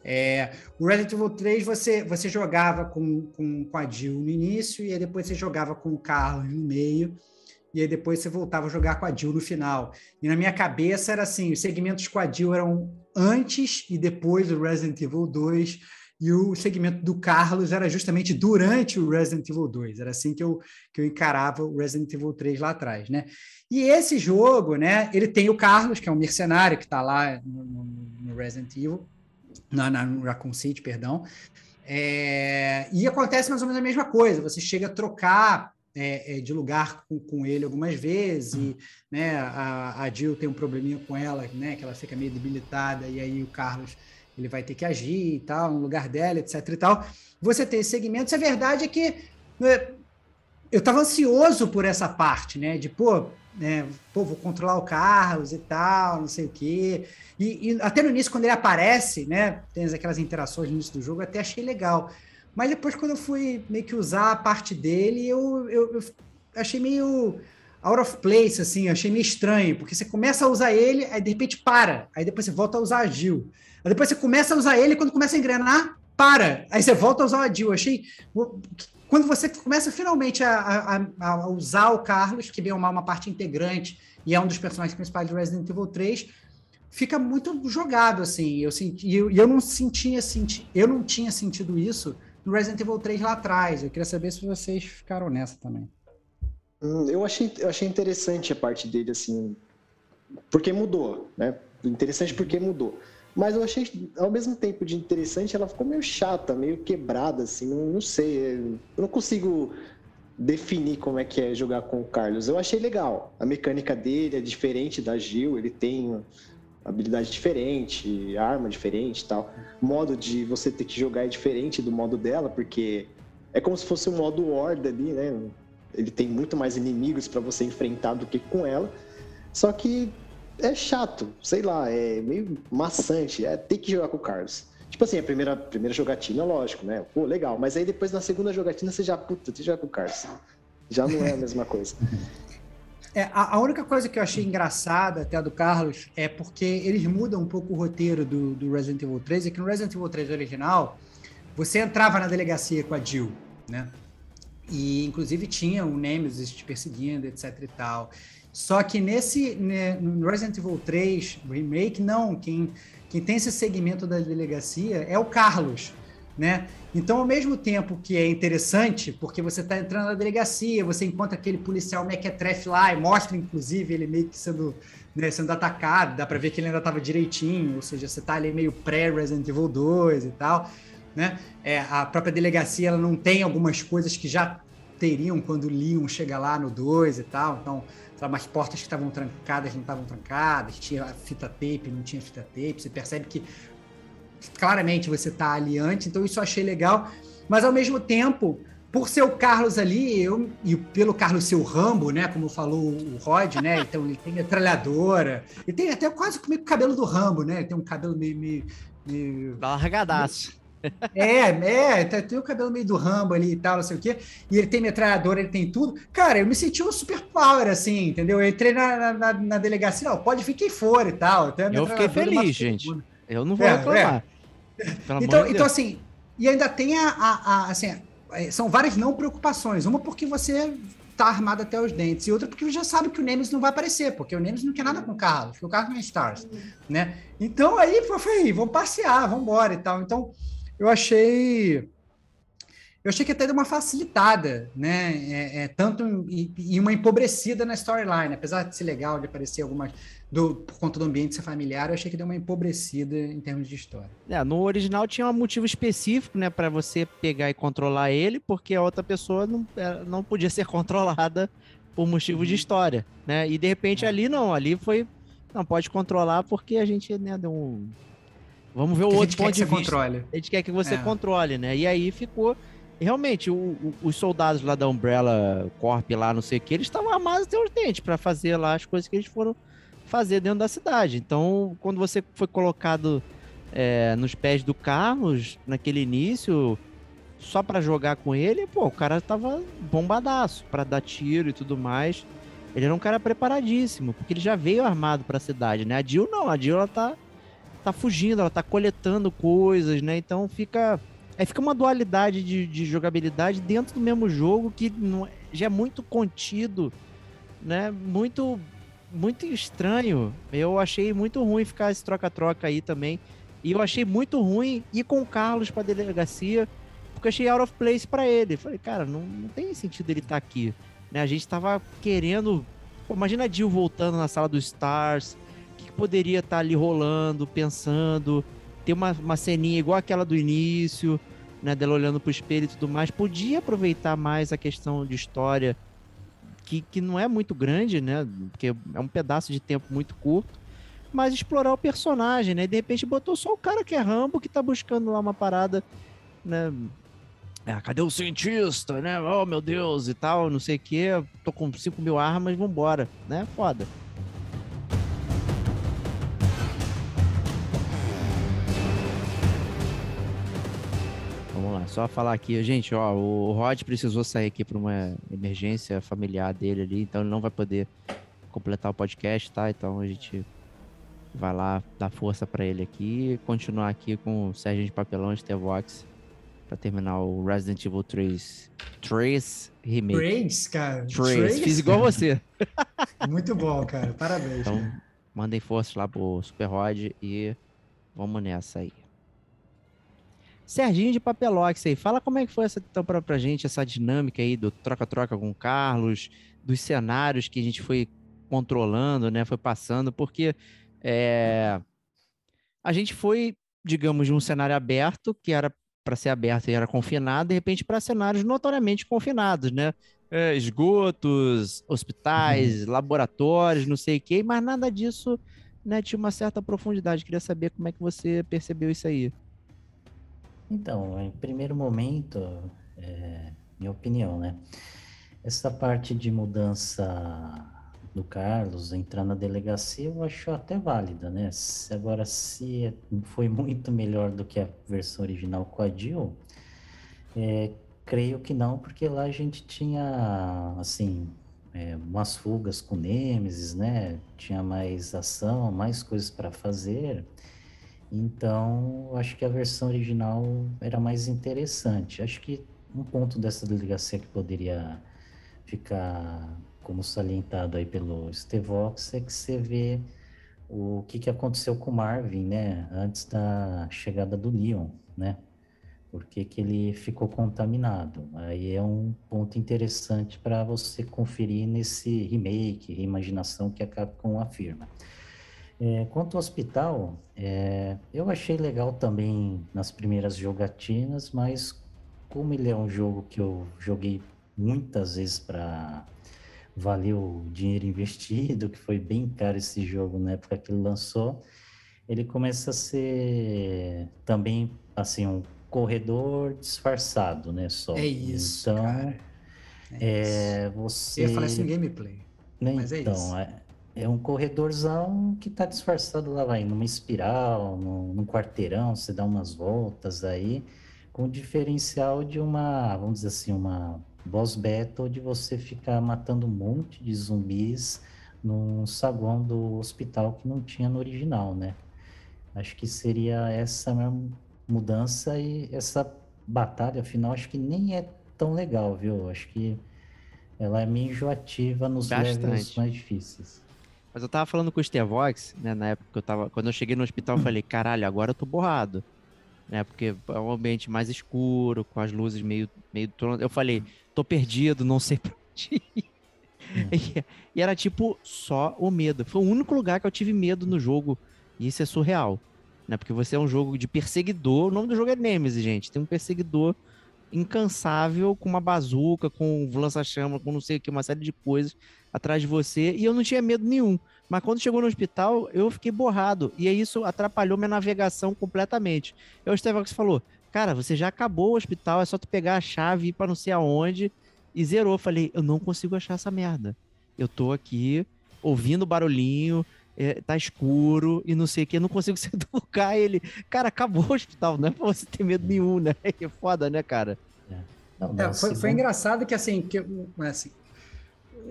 C: É, o Resident Evil 3 você, você jogava com, com, com a Jill no início, e depois você jogava com o Carlos no meio, e aí depois você voltava a jogar com a Jill no final. E na minha cabeça era assim: os segmentos com a Jill eram antes e depois do Resident Evil 2, e o segmento do Carlos era justamente durante o Resident Evil 2. Era assim que eu, que eu encarava o Resident Evil 3 lá atrás, né? E esse jogo, né, ele tem o Carlos, que é um mercenário que está lá no, no, Resident Evil, na, na, no Raccoon City, perdão, é, e acontece mais ou menos a mesma coisa, você chega a trocar é, é, de lugar com, com, ele algumas vezes, e né, a, a Jill tem um probleminha com ela, né, que ela fica meio debilitada, e aí o Carlos ele vai ter que agir e tal, no lugar dela, etc e tal. Você tem segmentos, a verdade é que né, eu tava ansioso por essa parte, né? De, pô, né, pô, vou controlar o Carlos e tal, não sei o quê. E, e, até no início, quando ele aparece, né? Tem aquelas interações no início do jogo, até achei legal. Mas depois, quando eu fui meio que usar a parte dele, eu, eu, eu achei meio out of place, assim, achei meio estranho, porque você começa a usar ele, aí de repente para, aí depois você volta a usar a Jill. Aí depois você começa a usar ele, quando começa a engrenar, para, aí você volta a usar a Jill. Achei. Quando você começa finalmente a, a, a usar o Carlos, que bem ou mal uma parte integrante e é um dos personagens principais de Resident Evil 3, fica muito jogado, assim. Eu senti, e eu, eu não sentia, senti, eu não tinha sentido isso no Resident Evil 3 lá atrás. Eu queria saber se vocês ficaram nessa também.
F: Hum, eu achei, eu achei interessante a parte dele, assim, porque mudou, né? Interessante porque mudou. Mas eu achei, ao mesmo tempo de interessante, ela ficou meio chata, meio quebrada, assim, não, não sei. Eu não consigo definir como é que é jogar com o Carlos. Eu achei legal. A mecânica dele é diferente da Gil, ele tem habilidade diferente, arma diferente tal. Modo de você ter que jogar é diferente do modo dela, porque é como se fosse um modo horda ali, né? ele tem muito mais inimigos para você enfrentar do que com ela. Só que é chato, sei lá, é meio maçante, é ter que jogar com o Carlos. Tipo assim, a primeira, primeira jogatina, lógico, né? Pô, legal. Mas aí depois na segunda jogatina você já, puta, você joga com o Carlos. Já não é a mesma coisa.
C: É, a, a, única coisa que eu achei engraçada até do Carlos é porque eles mudam um pouco o roteiro do, do Resident Evil 3, é que no Resident Evil 3 original, você entrava na delegacia com a Jill, né? E inclusive tinha o Nemesis te perseguindo, etc e tal. Só que nesse né, no Resident Evil 3 remake não, quem quem tem esse segmento da delegacia é o Carlos, né? Então, ao mesmo tempo que é interessante, porque você está entrando na delegacia, você encontra aquele policial mequetrefe lá e mostra, inclusive, ele meio que sendo, né, sendo atacado, dá para ver que ele ainda estava direitinho, ou seja, você está ali meio pré-Resident Evil 2 e tal né? É, a própria delegacia ela não tem algumas coisas que já teriam quando o Leon chega lá no 2 e tal. Então, sabe, umas portas que estavam trancadas não estavam trancadas, tinha fita tape, não tinha fita tape. Você percebe que claramente você está ali antes, então isso eu achei legal. Mas ao mesmo tempo, por ser o Carlos ali, eu, e pelo Carlos ser o Rambo, né? Como falou o Rod, né? Então ele tem metralhadora, e tem até quase o cabelo do Rambo, né? Ele tem um cabelo meio. meio, meio
A: Largadaço.
C: É, é, tá, tem o cabelo meio do Rambo ali e tal, não sei o quê. E ele tem metralhadora, ele tem tudo. Cara, eu me senti um super power, assim, entendeu? Eu entrei na, na, na delegacia, não, pode vir quem for e tal.
A: Eu fiquei feliz, gente. Eu não vou é, reclamar.
C: É. Então, então assim, e ainda tem a, a, a, assim, é, são várias não preocupações. Uma porque você tá armado até os dentes, e outra porque já sabe que o Nemesis não vai aparecer, porque o Nemesis não quer nada com o Carlos, porque o Carlos não é Stars, né? Então aí, foi, vamos passear, vamos embora e tal. Então, eu achei eu achei que até deu uma facilitada, né? É, é, tanto e, e, uma empobrecida na storyline, apesar de ser legal de aparecer algumas do, por conta do ambiente ser familiar, eu achei que deu uma empobrecida em termos de história.
A: É, no original tinha um motivo específico, né, para você pegar e controlar ele, porque a outra pessoa não, é, não podia ser controlada por motivo de uhum. história, né? E de repente é. ali não, ali foi não pode controlar porque a gente né, deu um Vamos ver o outro ponto de vista. Controle. A gente quer que você é. controle, né? E aí ficou. Realmente, o, o, os soldados lá da Umbrella Corp, lá, não sei o que, eles estavam armados até os dentes para fazer lá as coisas que eles foram fazer dentro da cidade. Então, quando você foi colocado é, nos pés do Carlos, naquele início, só para jogar com ele, pô, o cara tava bombadaço para dar tiro e tudo mais. Ele era um cara preparadíssimo, porque ele já veio armado para a cidade, né? A Jill não, a Jill ela tá tá fugindo, ela tá coletando coisas, né? Então fica. Aí fica uma dualidade de, de jogabilidade dentro do mesmo jogo que não, é, já é muito contido, né? Muito, muito estranho. Eu achei muito ruim ficar esse troca-troca aí também. E eu achei muito ruim ir com o Carlos pra delegacia, porque achei out of place para ele. Falei, cara, não, não tem sentido ele estar tá aqui. Né? A gente tava querendo. Pô, imagina a Jill voltando na sala dos Stars poderia estar tá ali rolando, pensando, ter uma, uma ceninha igual aquela do início, né, dela olhando pro espelho e tudo mais. Podia aproveitar mais a questão de história, que, que não é muito grande, né, porque é um pedaço de tempo muito curto, mas explorar o personagem, né, e de repente botou só o cara que é Rambo, que tá buscando lá uma parada, né, É, cadê o cientista, né? Oh, meu Deus, e tal, não sei o quê. Tô com 5 mil armas, vambora, né? Foda. Só falar aqui, gente, ó, o Rod precisou sair aqui para uma emergência familiar dele ali, então ele não vai poder completar o podcast, tá? Então a gente vai lá dar força para ele aqui e continuar aqui com o Sérgio de Papelão de T-Vox para terminar o Resident Evil 3 3 Remake.
C: Trades, cara.
A: 3, fiz igual você.
C: Muito bom, cara. Parabéns.
A: Então, mandem força lá pro Super Rod e vamos nessa aí. Serginho de Papelox aí, fala como é que foi essa então pra, pra gente, essa dinâmica aí do troca-troca com o Carlos, dos cenários que a gente foi controlando, né? Foi passando, porque é, a gente foi, digamos, de um cenário aberto, que era para ser aberto e era confinado, de repente para cenários notoriamente confinados, né? É, esgotos, hospitais, laboratórios, não sei o quê, mas nada disso né, tinha uma certa profundidade. Queria saber como é que você percebeu isso aí.
E: Então, em primeiro momento, é, minha opinião, né? Essa parte de mudança do Carlos entrar na delegacia eu acho até válida, né? Se- Agora, se foi muito melhor do que a versão original com a Jill, é, creio que não, porque lá a gente tinha, assim, é, umas fugas com Nemesis, né? Tinha mais ação, mais coisas para fazer. Então, acho que a versão original era mais interessante. Acho que um ponto dessa delegacia que poderia ficar como salientado aí pelo Stevox é que você vê o que, que aconteceu com o Marvin, né? Antes da chegada do Leon, né? Por que, que ele ficou contaminado? Aí é um ponto interessante para você conferir nesse remake, reimaginação que a Capcom afirma. É, quanto ao hospital, é, eu achei legal também nas primeiras jogatinas, mas como ele é um jogo que eu joguei muitas vezes para valer o dinheiro investido, que foi bem caro esse jogo na época que ele lançou, ele começa a ser também assim um corredor disfarçado, né? Só.
C: É isso,
E: Então,
C: cara. É
E: é,
C: isso.
E: você
C: Eu ia falar isso no gameplay.
E: né,
C: Mas é
E: então,
C: isso.
E: É, um corredorzão que tá disfarçado lá, vai, numa espiral, num, num quarteirão, você dá umas voltas aí, com o diferencial de uma, vamos dizer assim, uma boss battle de você ficar matando um monte de zumbis num saguão do hospital que não tinha no original, né? Acho que seria essa mesma mudança e essa batalha final, acho que nem é tão legal, viu? Acho que ela é meio enjoativa nos levels
A: Bastante.
E: mais difíceis.
A: Mas eu tava falando com o Stevox, né, na época que eu tava. Quando eu cheguei no hospital, eu falei, caralho, agora eu tô borrado. Né, porque é um ambiente mais escuro, com as luzes meio. meio Eu falei, tô perdido, não sei pra onde ir. E, e era tipo só o medo. Foi o único lugar que eu tive medo no jogo. E isso é surreal. Né? Porque você é um jogo de perseguidor. O nome do jogo é Nemesis, gente. Tem um perseguidor incansável com uma bazuca, com um lança-chama, com não sei o que, uma série de coisas atrás de você. E eu não tinha medo nenhum. Mas quando chegou no hospital, eu fiquei borrado. E aí isso atrapalhou minha navegação completamente. E o Stevox falou: Cara, você já acabou o hospital, é só tu pegar a chave e ir pra não sei aonde. E zerou. Eu Falei: Eu não consigo achar essa merda. Eu tô aqui ouvindo barulhinho, é, tá escuro e não sei o que, eu não consigo se educar ele. Cara, acabou o hospital, não é pra você ter medo nenhum, né? É foda, né, cara?
E: Não,
C: É,
E: na
C: foi, foi
E: segunda-
C: engraçado que assim, que, assim,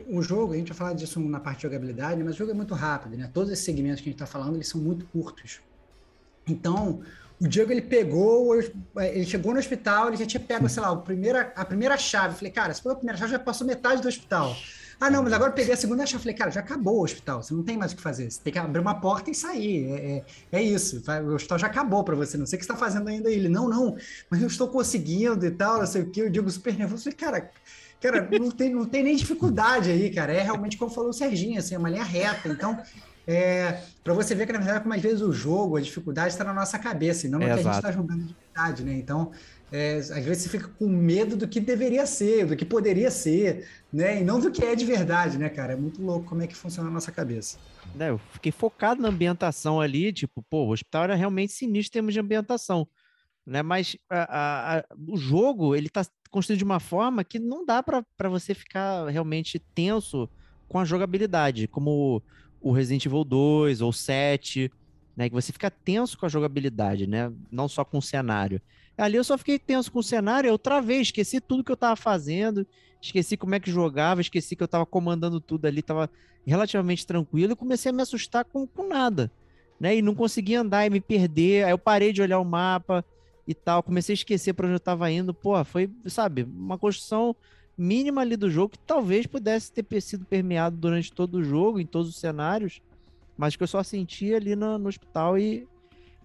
C: o jogo, a gente vai falar disso na parte de jogabilidade, mas o jogo é muito rápido, né? Todos esses segmentos que a gente está falando, eles são muito curtos. Então, o Diego, ele pegou, ele chegou no hospital, ele já tinha pego, sei lá, a primeira, a primeira chave. Eu Falei, cara, se for a primeira chave, já passou metade do hospital. Ah, não, mas agora peguei a segunda chave. Eu Falei, cara, já acabou o hospital, você não tem mais o que fazer. Você tem que abrir uma porta e sair. É, é, é isso. O hospital já acabou para você. Não sei o que você está fazendo ainda. Ele, não, não, mas eu estou conseguindo e tal, não sei o que. Eu digo super nervoso. Eu Falei, cara, cara, não tem, não tem nem dificuldade aí, cara. É realmente como falou o Serginho, assim, é uma linha reta. Então, é, para você ver que, na verdade, como às vezes o jogo, a dificuldade está na nossa cabeça, e não no
A: É,
C: que a gente
A: exato.
C: está jogando de verdade, né? Então, é, às vezes você fica com medo do que deveria ser, do que poderia ser, né? E não do que é de verdade, né, cara? É muito louco como é que funciona a nossa cabeça.
A: Né, Eu fiquei focado na ambientação ali, tipo, pô, o hospital era realmente sinistro em termos de ambientação. né? Mas a, a, a, o jogo ele tá construído de uma forma que não dá para você ficar realmente tenso com a jogabilidade, como o Resident Evil 2 ou 7, né? Que você fica tenso com a jogabilidade, né? Não só com o cenário. Ali eu só fiquei tenso com o cenário, eu travei, esqueci tudo que eu tava fazendo, esqueci como é que jogava, esqueci que eu tava comandando tudo ali, tava relativamente tranquilo e comecei a me assustar com, com nada, né? E não conseguia andar e me perder, aí eu parei de olhar o mapa e tal, comecei a esquecer para onde eu tava indo, pô, foi, sabe, uma construção mínima ali do jogo que talvez pudesse ter sido permeado durante todo o jogo, em todos os cenários, mas que eu só senti ali no, no hospital e,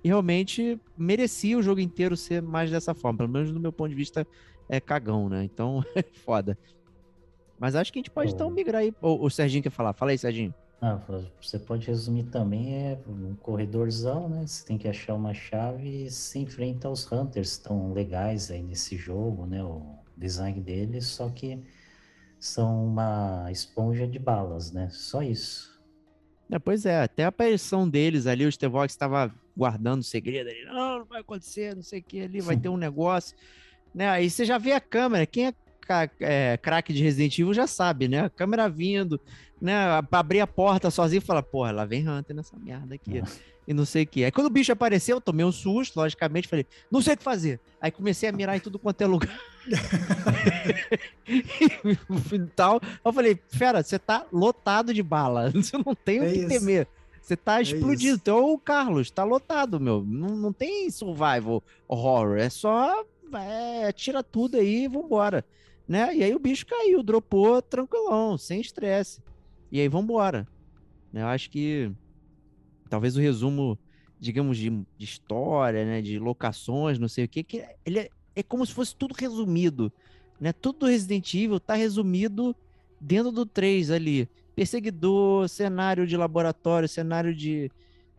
A: e realmente merecia o jogo inteiro ser mais dessa forma, pelo menos do meu ponto de vista é cagão, né? Então, é foda. Mas acho que a gente pode então migrar aí. O, o Serginho quer falar. Fala aí, Serginho.
E: Ah, você pode resumir também, é um corredorzão, né? Você tem que achar uma chave e se enfrenta aos Hunters tão legais aí nesse jogo, né? O design deles, só que são uma esponja de balas, né? Só isso.
A: É, pois é, até a aparição deles ali, o Stevox estava guardando o segredo ali, não, não vai acontecer, não sei o que ali, vai ter um negócio, né? Aí você já vê a câmera, quem é, é craque de Resident Evil já sabe, né? A câmera vindo, né? Abrir a porta sozinho e falar, porra, lá vem Hunter nessa merda aqui. E não sei o que. Aí quando o bicho apareceu, eu tomei um susto, logicamente, falei, não sei o que fazer. Aí comecei a mirar em tudo quanto é lugar. e tal. Eu falei, fera, você tá lotado de bala. Você não tem o é que isso. temer. Você tá é explodido. então, o Carlos, tá lotado, meu. Não, não tem survival horror. É só. É, tira tudo aí e vambora. Né? E aí o bicho caiu, dropou tranquilão, sem estresse. E aí vambora. Eu acho que talvez o resumo, digamos, de, de história, né? De locações, não sei o que, que ele é, é como se fosse tudo resumido. Né? Tudo do Resident Evil tá resumido dentro do 3 ali. Perseguidor, cenário de laboratório, cenário de,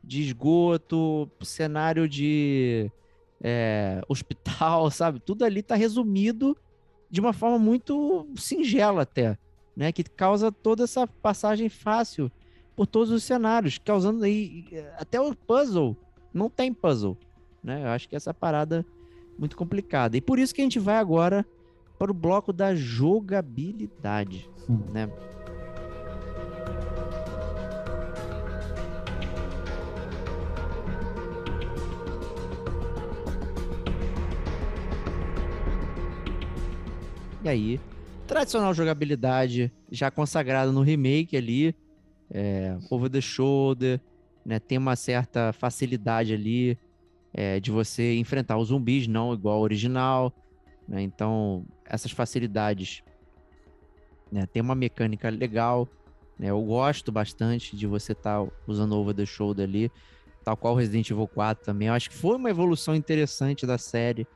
A: de esgoto, cenário de é, hospital, sabe? Tudo ali tá resumido de uma forma muito singela até, né? Que causa toda essa passagem fácil por todos os cenários, causando aí até o puzzle. Não tem puzzle, né? Eu acho que essa parada muito complicada. E por isso que a gente vai agora para o bloco da jogabilidade, hum. né? E aí, tradicional jogabilidade já consagrada no remake ali, é, over the shoulder, né? Tem uma certa facilidade ali é, de você enfrentar os zumbis, não igual ao original. Né? Então, essas facilidades né? tem uma mecânica legal. Né? Eu gosto bastante de você estar tá usando over the shoulder ali, tal qual Resident Evil 4 também. Eu acho que foi uma evolução interessante da série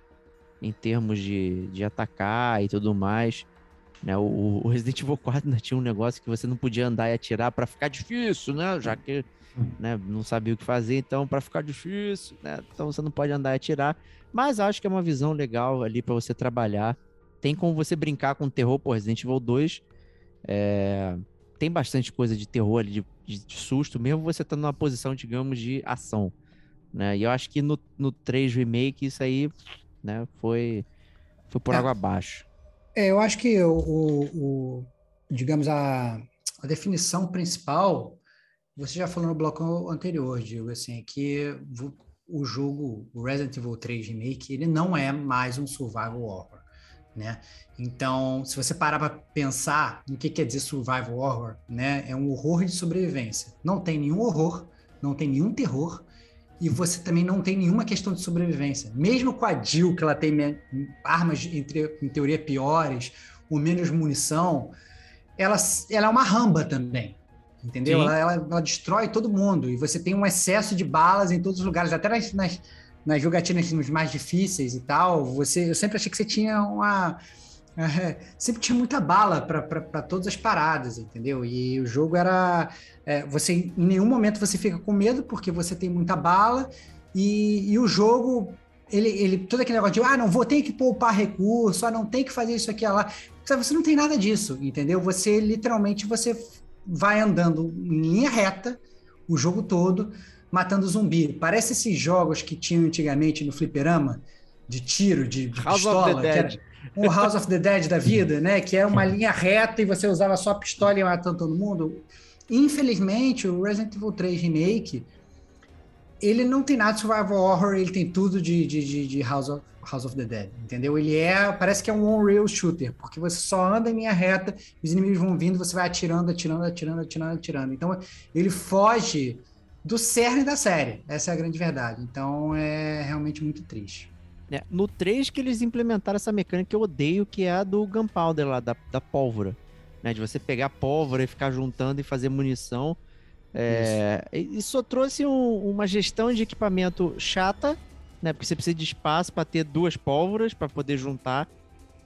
A: em termos de, de atacar e tudo mais. Né? O, o Resident Evil 4 ainda tinha um negócio que você não podia andar e atirar para ficar difícil, né? Já que né, não sabia o que fazer, então para ficar difícil, né? Então você não pode andar e atirar. Mas acho que é uma visão legal ali para você trabalhar. Tem como você brincar com terror, por Resident Evil 2. É... Tem bastante coisa de terror ali, de, de, de susto, mesmo você estando numa posição, digamos, de ação. Né? E eu acho que no, no 3 Remake isso aí né, foi, foi por é. água abaixo.
C: É, eu acho que o, o, o digamos, a, a definição principal você já falou no bloco anterior, Diego, assim, que o jogo, o Resident Evil 3 Remake, ele não é mais um survival horror, né? Então, se você parar para pensar no que quer dizer survival horror, né? É um horror de sobrevivência. Não tem nenhum horror, não tem nenhum terror, e você também não tem nenhuma questão de sobrevivência. Mesmo com a Jill, que ela tem armas, entre, em teoria, piores, ou menos munição, ela, ela é uma ramba também entendeu? Ela, ela, ela, destrói todo mundo e você tem um excesso de balas em todos os lugares, até nas, nas, nas jogatinas mais difíceis e tal. Você, eu sempre achei que você tinha uma é, sempre tinha muita bala para todas as paradas, entendeu? E o jogo era. É, você Em nenhum momento você fica com medo, porque você tem muita bala, e, e o jogo. Ele, ele, todo aquele negócio de, ah, não vou ter que poupar recurso, ah, não tem que fazer isso aqui lá. Você não tem nada disso, entendeu? Você literalmente você vai andando em linha reta o jogo todo, matando zumbi. Parece esses jogos que tinham antigamente no fliperama, de tiro, de, de pistola. que era Um House of the Dead da vida, né? Que é uma linha reta e você usava só a pistola e matando todo mundo. Infelizmente, o Resident Evil 3 Remake, ele não tem nada de survival horror, ele tem tudo de, de, de, de House, of, House of the Dead, entendeu? Ele é, parece que é um on-rail shooter, porque você só anda em linha reta, os inimigos vão vindo, você vai atirando, atirando, atirando, atirando, atirando. Então, ele foge do cerne da série, essa é a grande verdade. Então, é realmente muito triste.
A: É, no 3 que eles implementaram essa mecânica que eu odeio, que é a do gunpowder lá, da, da pólvora. Né? De você pegar pólvora e ficar juntando e fazer munição. É, e- Isso trouxe um- uma gestão de equipamento chata, né? Porque você precisa de espaço para ter duas pólvoras para poder juntar,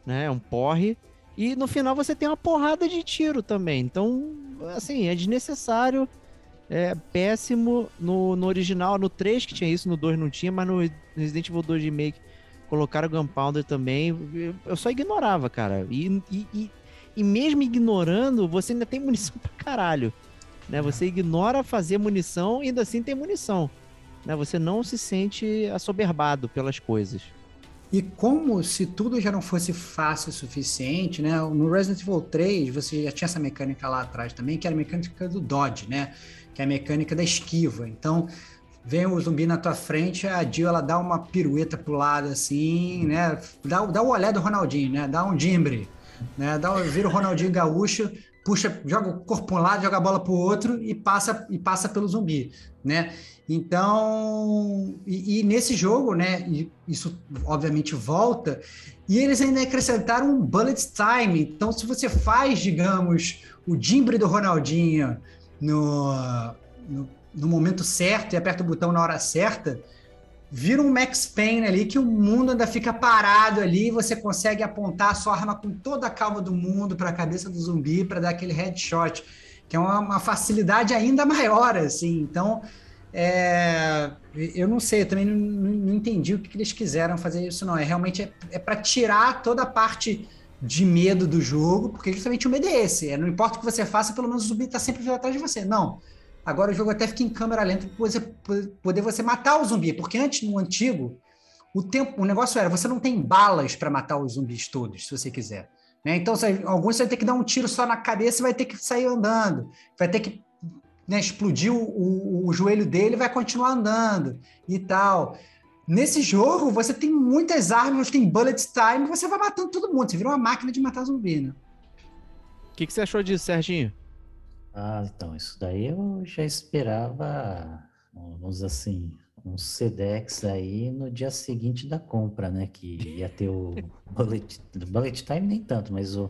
A: né? É um porre. E no final você tem uma porrada de tiro também. Então, assim, é desnecessário. É péssimo no, no original, no 3 que tinha isso, no 2 não tinha, mas no Resident Evil 2 Remake colocaram o Gunpowder também. Eu- Eu só ignorava, cara. E, e, e, e mesmo ignorando, você ainda tem munição pra caralho. Né? Você ignora fazer munição e ainda assim tem munição. Né? Você não se sente assoberbado pelas coisas.
C: E como se tudo já não fosse fácil o suficiente, né? No Resident Evil 3, você já tinha essa mecânica lá atrás também, que era a mecânica do dodge, né? Que é a mecânica da esquiva. Então, vem o zumbi na tua frente, a Jill ela dá uma pirueta pro lado assim, né? Dá, dá o olé do Ronaldinho, né? Dá um dimbre, né? Dá, vira o Ronaldinho gaúcho, puxa, joga o corpo para um lado, joga a bola pro outro e passa e passa pelo zumbi, né? Então, e, e nesse jogo, né, isso obviamente volta, e eles ainda acrescentaram um bullet time. Então, se você faz, digamos, o dimbre do Ronaldinho no, no, no momento certo e aperta o botão na hora certa, vira um Max Payne ali que o mundo ainda fica parado ali você consegue apontar a sua arma com toda a calma do mundo para a cabeça do zumbi para dar aquele headshot, que é uma, uma facilidade ainda maior, assim. Então, é, eu não sei, eu também não, não- entendi o que, que eles quiseram fazer isso, não. É realmente é, é para tirar toda a parte de medo do jogo, porque justamente o medo é esse. É, não importa o que você faça, pelo menos o zumbi está sempre atrás de você. Não. Agora o jogo até fica em câmera lenta para você poder você matar o zumbi, porque antes no antigo o tempo, o negócio era você não tem balas para matar os zumbis todos, se você quiser. né? Então você- alguns você vai ter que dar um tiro só na cabeça e vai ter que sair andando, vai ter que né, explodir o, o- o joelho dele e vai continuar andando e tal. Nesse jogo, você tem muitas armas, tem bullet time, você vai matando todo mundo. Você vira uma máquina de matar zumbi, né?
A: O que, que você achou disso, Serginho?
E: Ah, então, isso daí eu já esperava, vamos dizer assim, um Sedex aí no dia seguinte da compra, né? Que ia ter o Bullet, bullet Time nem tanto, mas o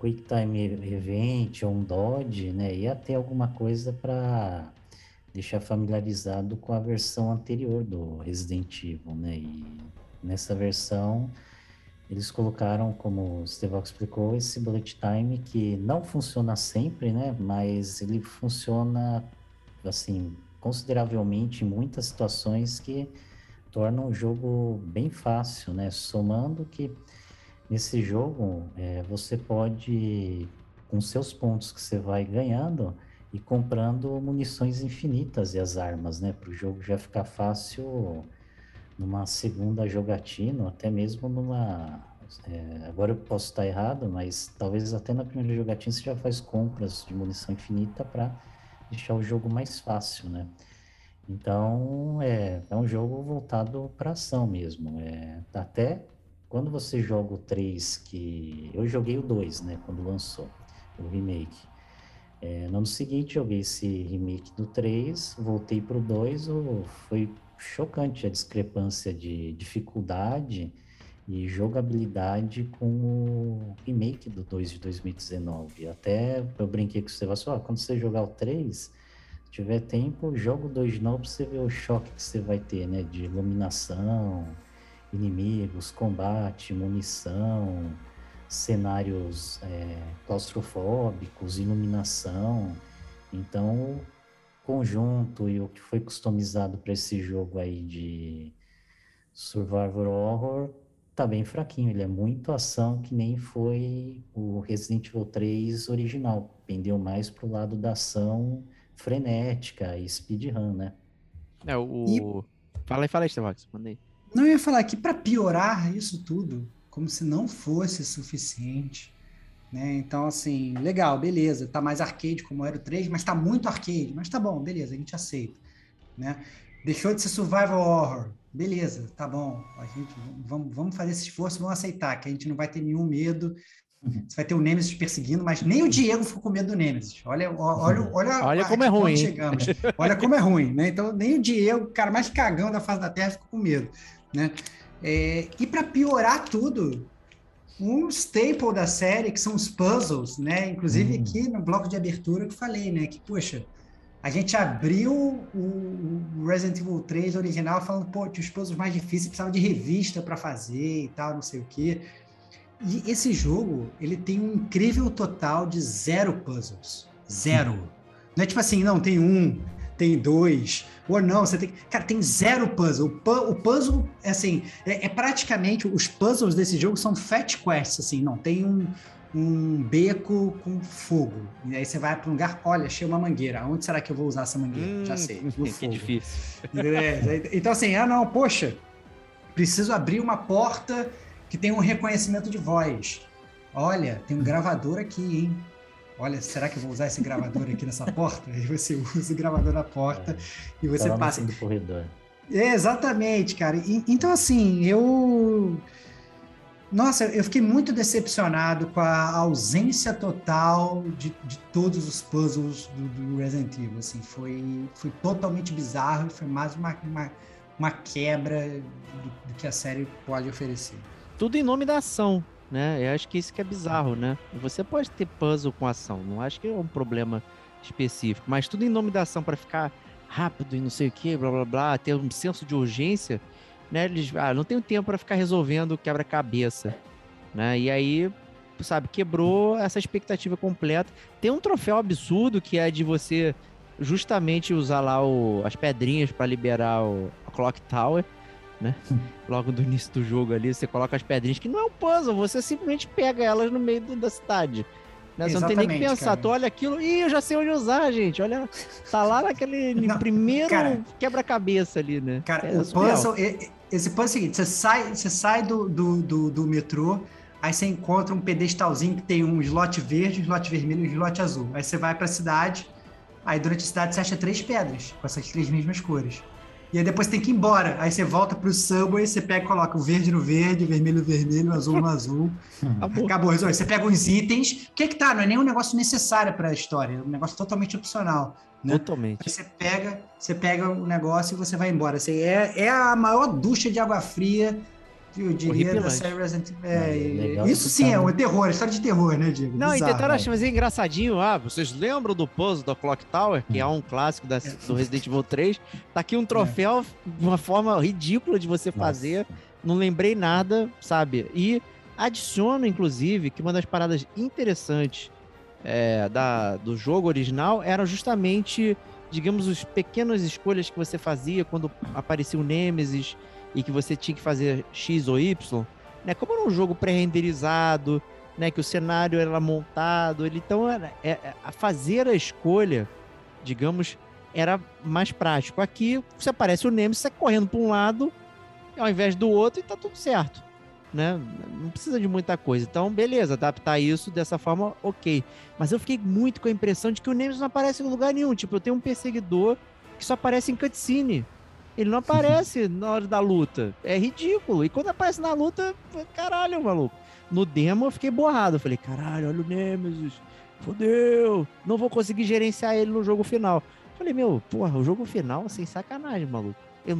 E: Quick Time Event ou um Dodge, né? Ia ter alguma coisa para deixar familiarizado com a versão anterior do Resident Evil, né? E nessa versão eles colocaram, como o Estevão explicou, esse bullet time que não funciona sempre, né? Mas ele funciona, assim, consideravelmente em muitas situações que tornam o jogo bem fácil, né? Somando que nesse jogo é, você pode, com seus pontos que você vai ganhando, e comprando munições infinitas e as armas, né? Para o jogo já ficar fácil numa segunda jogatina, até mesmo numa. é, agora eu posso estar errado, mas talvez até na primeira jogatina você já faz compras de munição infinita para deixar o jogo mais fácil, né? Então é, é um jogo voltado para ação mesmo. É, até quando você joga o 3, que eu joguei o 2, né? Quando lançou o remake. É, no ano seguinte joguei esse remake do 3, voltei pro 2, o- foi chocante a discrepância de dificuldade e jogabilidade com o remake do 2 de 2019. Até eu brinquei com você, falei, ó, quando você jogar o 3, se tiver tempo, joga o 2 de novo pra você ver o choque que você vai ter, né? De iluminação, inimigos, combate, munição, cenários é, claustrofóbicos, iluminação. Então, conjunto e o que foi customizado para esse jogo aí de Survivor Horror tá bem fraquinho. Ele é muito ação, que nem foi o Resident Evil 3 original. Pendeu mais pro lado da ação frenética e speedrun, né?
A: É, o. Fala aí, fala aí. Mandei.
C: Não eu ia falar que para piorar isso tudo, como se não fosse suficiente, né? Então, assim, legal, beleza, tá mais arcade como era o 3, mas tá muito arcade, mas tá bom, beleza, a gente aceita, né? Deixou de ser survival horror, beleza, tá bom, a gente vamos, vamos fazer esse esforço, vamos aceitar que a gente não vai ter nenhum medo, você vai ter o Nemesis perseguindo, mas nem o Diego ficou com medo do Nemesis. Olha, olha, olha,
A: olha como é ruim.
C: Chegamos. Olha como é ruim, né? Então, nem o Diego, o cara mais cagão da face da Terra, ficou com medo, né? É, e para piorar tudo, um staple da série, que são os puzzles, né? Inclusive hum. aqui no bloco de abertura que falei, né? Que, poxa, a gente abriu o Resident Evil 3 original falando, pô, tinha os puzzles mais difíceis, precisava de revista para fazer e tal, não sei o quê. E esse jogo, ele tem um incrível total de zero puzzles. Zero. Não é tipo assim, não, tem um, tem dois, ou não, você tem. Cara, tem zero puzzle. O, puzzle, assim, é, é, praticamente. Os puzzles desse jogo são fat quests, assim, não. Tem um, um beco com fogo. E aí você vai para um lugar, olha, achei uma mangueira. Onde será que eu vou usar essa mangueira?
A: Hum,
C: Já sei.
A: No que fogo. difícil.
C: É, então, assim, ah, não, poxa, preciso abrir uma porta que tem um reconhecimento de voz. Olha, tem um gravador aqui, hein? Olha, será que eu vou usar esse gravador aqui nessa porta? Aí você usa o gravador na porta é, e você passa.
E: Do corredor.
C: É, exatamente, cara. E, então, assim, eu. Nossa, eu fiquei muito decepcionado com a ausência total de, de todos os puzzles do, do, Resident Evil. Assim, foi, foi totalmente bizarro e foi mais uma, uma, uma quebra do, do que a série pode oferecer
A: tudo em nome da ação, né? Eu acho que isso que é bizarro, né? Você pode ter puzzle com ação, não acho que é um problema específico, mas tudo em nome da ação para ficar rápido e não sei o que, blá blá blá, ter um senso de urgência, né? Eles, ah, não tenho tempo para ficar resolvendo quebra-cabeça, né? E aí, sabe, quebrou essa expectativa completa. Tem um troféu absurdo que é de você justamente usar lá o, as pedrinhas para liberar o Clock Tower né? Logo no início do jogo ali, você coloca as pedrinhas, que não é um puzzle, você simplesmente pega elas no meio do, da cidade. Né? Você não tem nem que pensar, cara. tu olha aquilo, ih, eu já sei onde usar, gente. Olha, tá lá naquele não, primeiro quebra-cabeça ali, né?
C: Cara, é, o puzzle, esse puzzle é o seguinte: você sai, você sai do, do, do, do metrô, aí você encontra um pedestalzinho que tem um slot verde, um slot vermelho e um slot azul. Aí você vai pra cidade, aí durante a cidade você acha três pedras, com essas três mesmas cores. E aí depois tem que ir embora. Aí você volta pro subway, você pega e coloca o verde no verde, vermelho no vermelho, azul no azul. Acabou. Acabou, resolve. Você pega uns itens. O que é que tá? Não é nem um negócio necessário para a história, é um negócio totalmente opcional. Né?
A: Totalmente.
C: Aí você pega, você pega o negócio e você vai embora. Assim, é, é a maior ducha de água fria eu diria da série Resident Evil. É, é isso sim é um terror, história de terror, né, Diego?
A: Não, Bizarro, e tentaram né? fazer engraçadinho. Ah, vocês lembram do puzzle da Clock Tower, que é um clássico da, do Resident Evil 3? Tá aqui um troféu, é. uma forma ridícula de você Nossa. fazer. Não lembrei nada, sabe? E adiciono, inclusive, que uma das paradas interessantes é, da, do jogo original era justamente, digamos, as pequenas escolhas que você fazia quando aparecia o Nemesis e que você tinha que fazer X ou Y, né? Como era um jogo pré-renderizado, né? Que o cenário era montado, ele então era, é, é, a fazer a escolha, digamos, era mais prático. Aqui você aparece o Nemesis, você correndo para um lado ao invés do outro e tá tudo certo. Né? Não precisa de muita coisa. Então, beleza, adaptar isso dessa forma, ok. Mas eu fiquei muito com a impressão de que o Nemesis não aparece em lugar nenhum. Tipo, eu tenho um perseguidor que só aparece em cutscene. Ele não aparece na hora da luta. É ridículo. E quando aparece na luta, caralho, maluco. No demo eu fiquei borrado. Eu falei, caralho, olha o Nemesis. Fodeu. Não vou conseguir gerenciar ele no jogo final. Eu falei, meu, porra, o jogo final, sem sacanagem, maluco. Eu,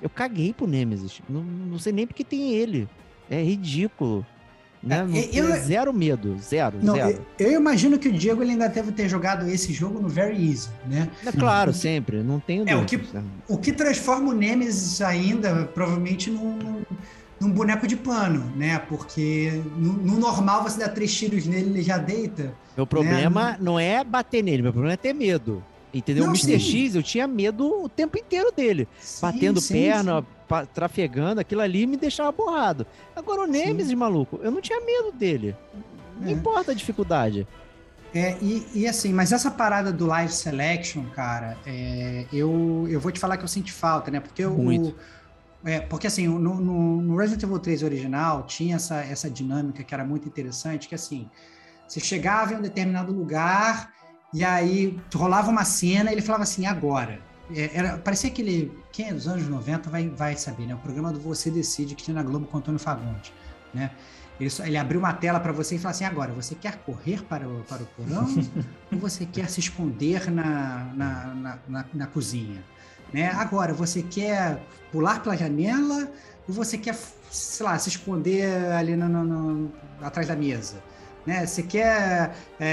A: eu caguei pro Nemesis. Não, não sei nem porque tem ele. É ridículo. Né? É, eu, zero medo, zero, não, zero.
C: Eu, eu, imagino que o Diego ele ainda deve ter jogado esse jogo no Very Easy, né?
A: É claro, sempre, não tenho
C: é, o que, né? o que transforma o Nemesis ainda, provavelmente, num, num boneco de pano, né? Porque no, no, normal você dá três tiros nele ele já deita.
A: Meu problema né? não é bater nele, meu problema é ter medo. Entendeu? Não, o Mr. Sim. X, eu tinha medo o tempo inteiro dele. Sim, batendo sim, perna, trafegando, aquilo ali me deixava borrado. Agora o Nemesis, maluco, eu não tinha medo dele. Não é. importa a dificuldade.
C: É, e, e, assim, mas essa parada do live selection, cara, é, eu, eu vou te falar que eu senti falta, né? Porque o, É, porque assim, no, no, no, Resident Evil 3 original tinha essa, essa dinâmica que era muito interessante, que assim, você chegava em um determinado lugar e aí rolava uma cena e ele falava assim, agora. É, era, parecia aquele, quem é dos anos 90 vai, vai saber, né? O programa do Você Decide que tinha na Globo com Antônio Fagundes, né? Ele, só, ele abriu uma tela para você e falou assim, agora, você quer correr para o, para o porão ou você quer se esconder na, na, na, na, na cozinha? Né? Agora, você quer pular pela janela ou você quer, sei lá, se esconder ali no, no, no atrás da mesa? Né? Você quer é,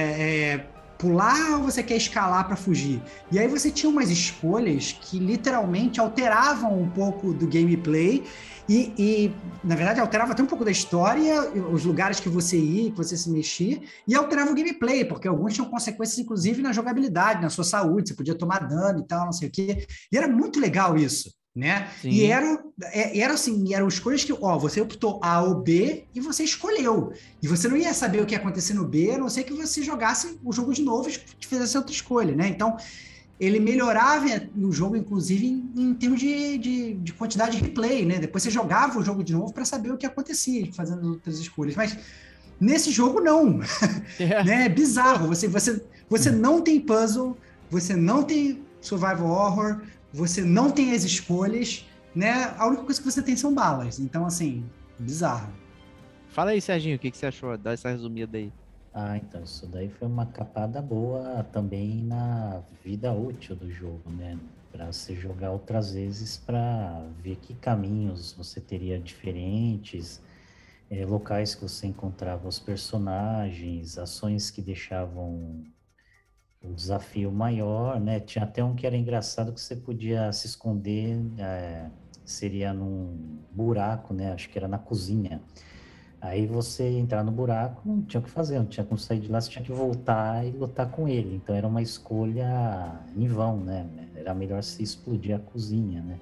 C: é, pular ou você quer escalar para fugir? E aí você tinha umas escolhas que literalmente alteravam um pouco do gameplay e, e, na verdade, alterava até um pouco da história, os lugares que você ia, que você se mexia, e alterava o gameplay, porque alguns tinham consequências, inclusive, na jogabilidade, na sua saúde, você podia tomar dano e tal, não sei o quê. E era muito legal isso. Né? E era, é, era assim, eram escolhas que, ó, você optou A ou B e você escolheu. E você não ia saber o que ia acontecer no B, a não ser que você jogasse o jogo de novo e fizesse outra escolha, né? Então, ele melhorava o jogo, inclusive, em, em termos de, de, de, quantidade de replay, né? Depois você jogava o jogo de novo para saber o que acontecia, fazendo outras escolhas. Mas nesse jogo, não. É, né? é bizarro. Você, você, você não tem puzzle, você não tem survival horror, você não tem as escolhas, né? A única coisa que você tem são balas. Então, assim, bizarro.
A: Fala aí, Serginho, o que, que você achou? Dá essa resumida aí.
E: Ah, então isso daí foi uma capada boa também na vida útil do jogo, né? Para você jogar outras vezes para ver que caminhos você teria diferentes, é, locais que você encontrava os personagens, ações que deixavam o desafio maior, né? Tinha até um que era engraçado que você podia se esconder, é, seria num buraco, né? Acho que era na cozinha. Aí você entrar no buraco, não tinha o que fazer, não tinha como sair de lá, você tinha que voltar e lutar com ele. Então era uma escolha em vão, né? Era melhor se explodir a cozinha, né?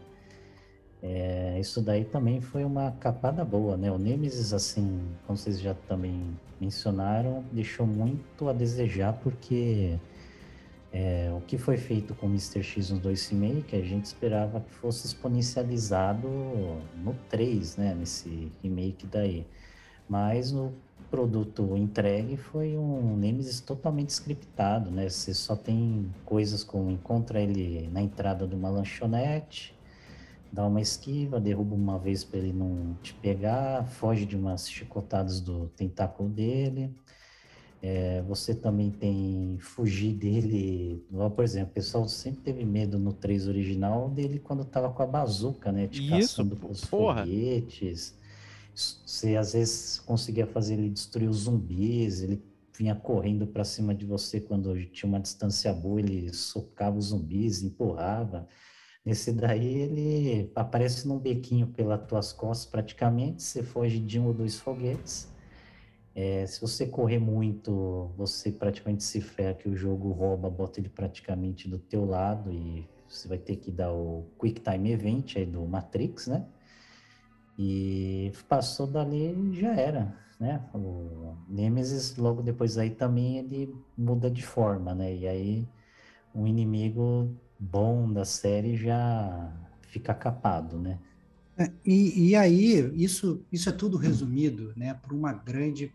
E: É, isso daí também foi uma capada boa, né? O Nemesis, assim, como vocês já também mencionaram, deixou muito a desejar, porque é, o que foi feito com o Mr. X no 2 Remake, a gente esperava que fosse exponencializado no 3, né? Nesse remake daí. Mas o produto entregue foi um Nemesis totalmente scriptado, né? Você só tem coisas como encontra ele na entrada de uma lanchonete, dá uma esquiva, derruba uma vez para ele não te pegar, foge de umas chicotadas do tentáculo dele. É, você também tem fugir dele. Por exemplo, o pessoal sempre teve medo no 3 original dele quando tava com a bazuca, né? Te
A: Isso,
E: caçando os
A: porra.
E: foguetes. Você às vezes conseguia fazer ele destruir os zumbis, ele vinha correndo para cima de você quando tinha uma distância boa, ele socava os zumbis, empurrava. Nesse daí ele aparece num bequinho pelas tuas costas praticamente, você foge de um ou dois foguetes. É, se você correr muito, você praticamente se ferra que o jogo rouba, bota ele praticamente do teu lado e você vai ter que dar o Quick Time Event aí do Matrix, né? E passou dali já era, né? O Nemesis logo depois aí também ele muda de forma, né? E aí um inimigo bom da série já fica capado, né?
C: É, e, e, aí isso isso é tudo resumido, né? Por uma grande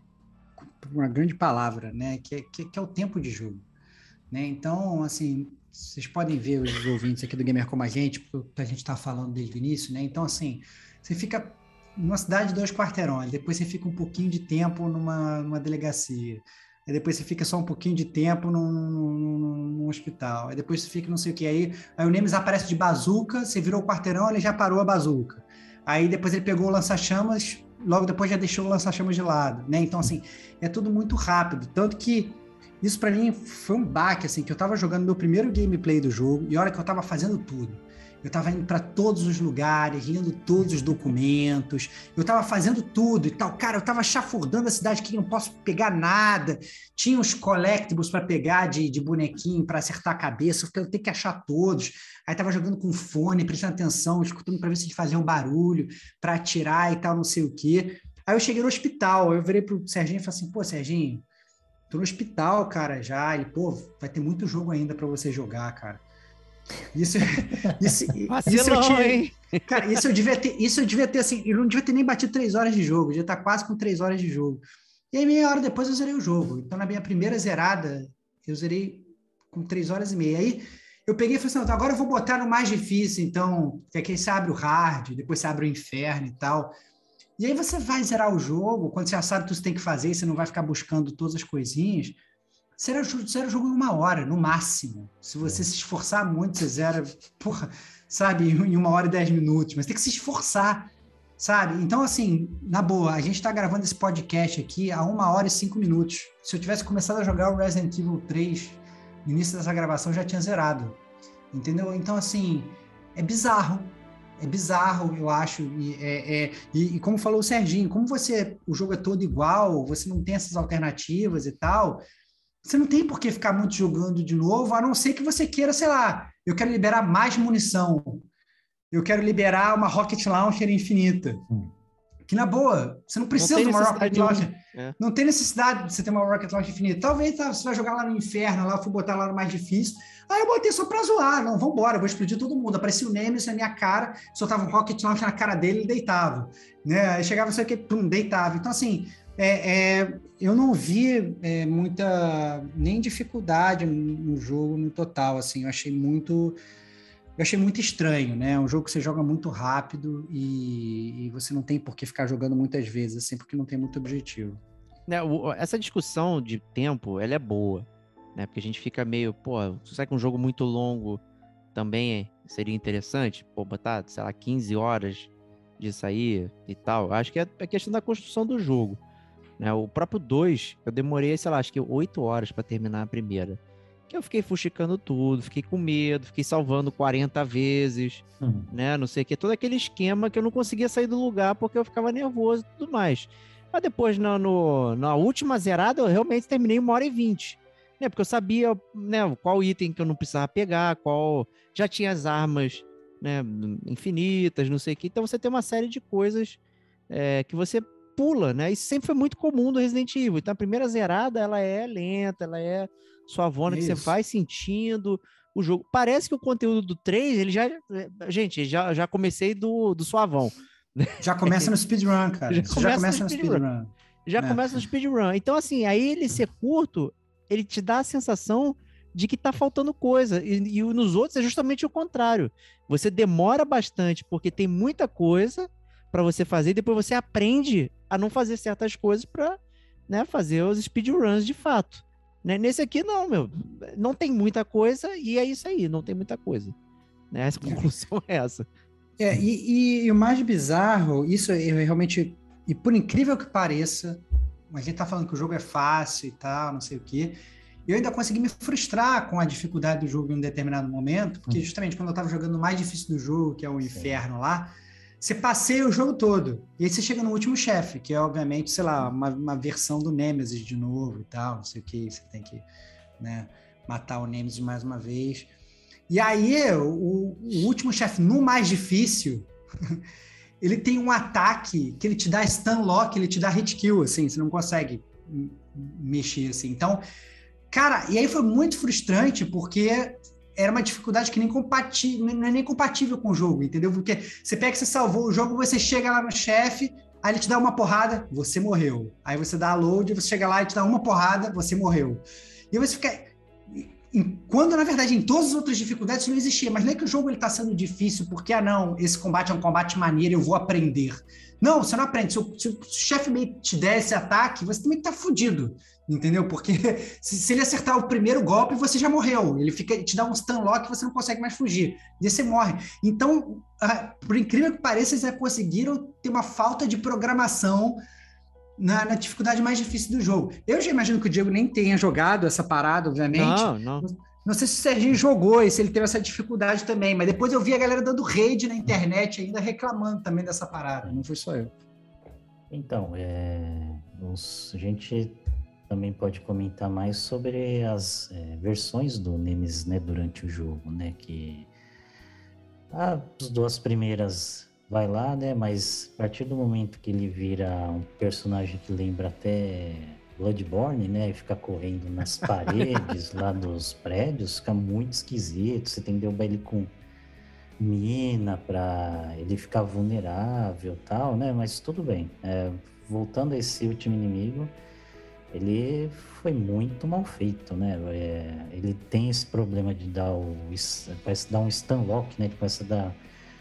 C: uma grande palavra, né? Que é, que, que é o tempo de jogo, né? Então assim vocês podem ver os ouvintes aqui do Gamer como a gente, porque a gente está falando desde o início, né? Então assim você fica numa cidade de dois quarteirões, depois você fica um pouquinho de tempo numa, numa delegacia, aí depois você fica só um pouquinho de tempo num, num, num hospital, aí depois você fica não sei o que, aí, aí o Nemes aparece de bazuca, você virou o quarteirão, ele já parou a bazuca. Aí depois ele pegou o lança-chamas, logo depois já deixou o lança-chamas de lado, né? Então, assim, é tudo muito rápido. Tanto que isso para mim foi um baque, assim, que eu tava jogando meu primeiro gameplay do jogo e a hora que eu tava fazendo tudo eu estava indo para todos os lugares, lendo todos os documentos, eu estava fazendo tudo e tal. Cara, eu estava chafurdando a cidade que não posso pegar nada. Tinha os collectibles para pegar de, de bonequinho para acertar a cabeça, eu tenho que achar todos. Aí estava jogando com fone, prestando atenção, escutando para ver se fazia um barulho, para atirar e tal, não sei o quê. Aí eu cheguei no hospital, eu virei pro Serginho e falei assim: pô, Serginho, tô no hospital, cara, já. Ele, pô, vai ter muito jogo ainda para você jogar, cara. Isso, isso, isso eu tinha,
A: hein?
C: Cara, isso eu devia ter, isso eu devia ter assim, eu não devia ter nem batido três horas de jogo, já estar quase com três horas de jogo. E aí, meia hora depois, eu zerei o jogo. Então, na minha primeira zerada, eu zerei com três horas e meia. Aí, eu peguei e falei assim, agora eu vou botar no mais difícil, então, que aqui você abre o hard, depois você abre o inferno e tal. E aí você vai zerar o jogo, quando você já sabe o que você tem que fazer, você não vai ficar buscando todas as coisinhas. Zera, zera o jogo em uma hora, no máximo. Se você se esforçar muito, você zera, porra, sabe, em uma hora e dez minutos. Mas tem que se esforçar, sabe? Então, assim, na boa, a gente está gravando esse podcast aqui a uma hora e cinco minutos. Se eu tivesse começado a jogar o Resident Evil 3 no início dessa gravação, já tinha zerado. Entendeu? Então, assim, é bizarro. É bizarro, eu acho. E, é, é, e, e, como falou o Serginho, como você o jogo é todo igual, você não tem essas alternativas e tal, você não tem por que ficar muito jogando de novo, a não ser que você queira, sei lá, eu quero liberar mais munição, eu quero liberar uma Rocket Launcher infinita. Hum. Que na boa, você não precisa não de uma Rocket Launcher. É. Não tem necessidade de você ter uma Rocket Launcher infinita. Talvez tá, você vai jogar lá no inferno, lá, for botar lá no mais difícil. Aí eu botei só pra zoar. Não, vambora, vou explodir todo mundo. Aparecia o Nemesis na minha cara, soltava um Rocket Launcher na cara dele e deitava. Né? Aí chegava, sei o que, pum, deitava. Então, assim, é, é, eu não vi é, muita nem dificuldade no jogo no total, assim, eu achei muito eu achei muito estranho, né? É um jogo que você joga muito rápido e, e, você não tem por que ficar jogando muitas vezes, assim, porque não tem muito objetivo.
A: É, essa discussão de tempo, ela é boa, né? Porque a gente fica meio, pô, será que um jogo muito longo também seria interessante? Pô, botar, sei lá, 15 horas disso aí e tal. Acho que é a questão da construção do jogo. Né? O próprio 2, eu demorei, sei lá, acho que 8 horas para terminar a primeira. Que eu fiquei fuxicando tudo, fiquei com medo, fiquei salvando 40 vezes, uhum. né? Não sei o que. Todo aquele esquema que eu não conseguia sair do lugar porque eu ficava nervoso e tudo mais. Mas depois, na, no, na última zerada, eu realmente terminei uma hora e vinte. Né? Porque eu sabia né, qual item que eu não precisava pegar, qual. Já tinha as armas né, infinitas, não sei o que. Então você tem uma série de coisas é, que você pula, né? Isso sempre foi muito comum do Resident Evil. Então a primeira zerada, ela é lenta, ela é suavona, Isso. que você vai sentindo o jogo. Parece que o conteúdo do 3, ele já... Gente, já, já comecei do, do suavão.
C: Já começa no speedrun, cara. Já começa, já começa no speedrun. Speed
A: já é. começa no speedrun. Então, assim, aí ele ser curto, ele te dá a sensação de que tá faltando coisa. E, e nos outros é justamente o contrário. Você demora bastante porque tem muita coisa para você fazer e depois você aprende a não fazer certas coisas para né, fazer os speedruns de fato. Né? Nesse aqui, não, meu. Não tem muita coisa e é isso aí, não tem muita coisa. Né? A conclusão é essa.
C: É, e, e, e, o mais bizarro, isso eu realmente. E por incrível que pareça, a gente tá falando que o jogo é fácil e tal, não sei o quê. Eu ainda consegui me frustrar com a dificuldade do jogo em um determinado momento, porque hum. justamente quando eu tava jogando o mais difícil do jogo, que é o inferno lá, você passeia o jogo todo. E aí você chega no último chefe, que é, obviamente, sei lá, uma, uma versão do Nemesis de novo e tal, não sei o que. Você tem que né, matar o Nemesis mais uma vez. E aí, o, o último chefe, no mais difícil, ele tem um ataque que ele te dá stun lock, ele te dá hit kill, assim, você não consegue mexer, assim. Então, cara, e aí foi muito frustrante, porque era uma dificuldade que nem compatível, não é nem compatível com o jogo, entendeu? Porque você pega que você salvou o jogo, você chega lá no chefe, aí ele te dá uma porrada, você morreu. Aí você dá a load, você chega lá e te dá uma porrada, você morreu. E você fica. Quando, na verdade, em todas as outras dificuldades não existia. Mas não é que o jogo está sendo difícil, porque, ah, não, esse combate é um combate maneiro, eu vou aprender. Não, você não aprende. Se o, o chefe te der esse ataque, você também está fudido entendeu? Porque se, se, ele acertar o primeiro golpe, você já morreu. Ele fica, te dá um stun lock e você não consegue mais fugir. E você morre. Então, por incrível que pareça, eles conseguiram ter uma falta de programação na, na, dificuldade mais difícil do jogo. Eu já imagino que o Diego nem tenha jogado essa parada, obviamente.
A: Não, não.
C: Não sei se o Serginho jogou e se ele teve essa dificuldade também, mas depois eu vi a galera dando rede na internet ainda reclamando também dessa parada, não foi só eu.
E: Então, é, os, a gente também pode comentar mais sobre as é, versões do Nemesis, né, durante o jogo, né, que as duas primeiras vai lá, né, mas a partir do momento que ele vira um personagem que lembra até Bloodborne, né? E ficar correndo nas paredes lá dos prédios, fica muito esquisito. Você tem que derrubar ele com mina para ele ficar vulnerável tal, né? Mas tudo bem. É, voltando a esse último inimigo, ele foi muito mal feito, né? É, ele tem esse problema de dar o. Parece dar um stun lock, né? Ele parece dar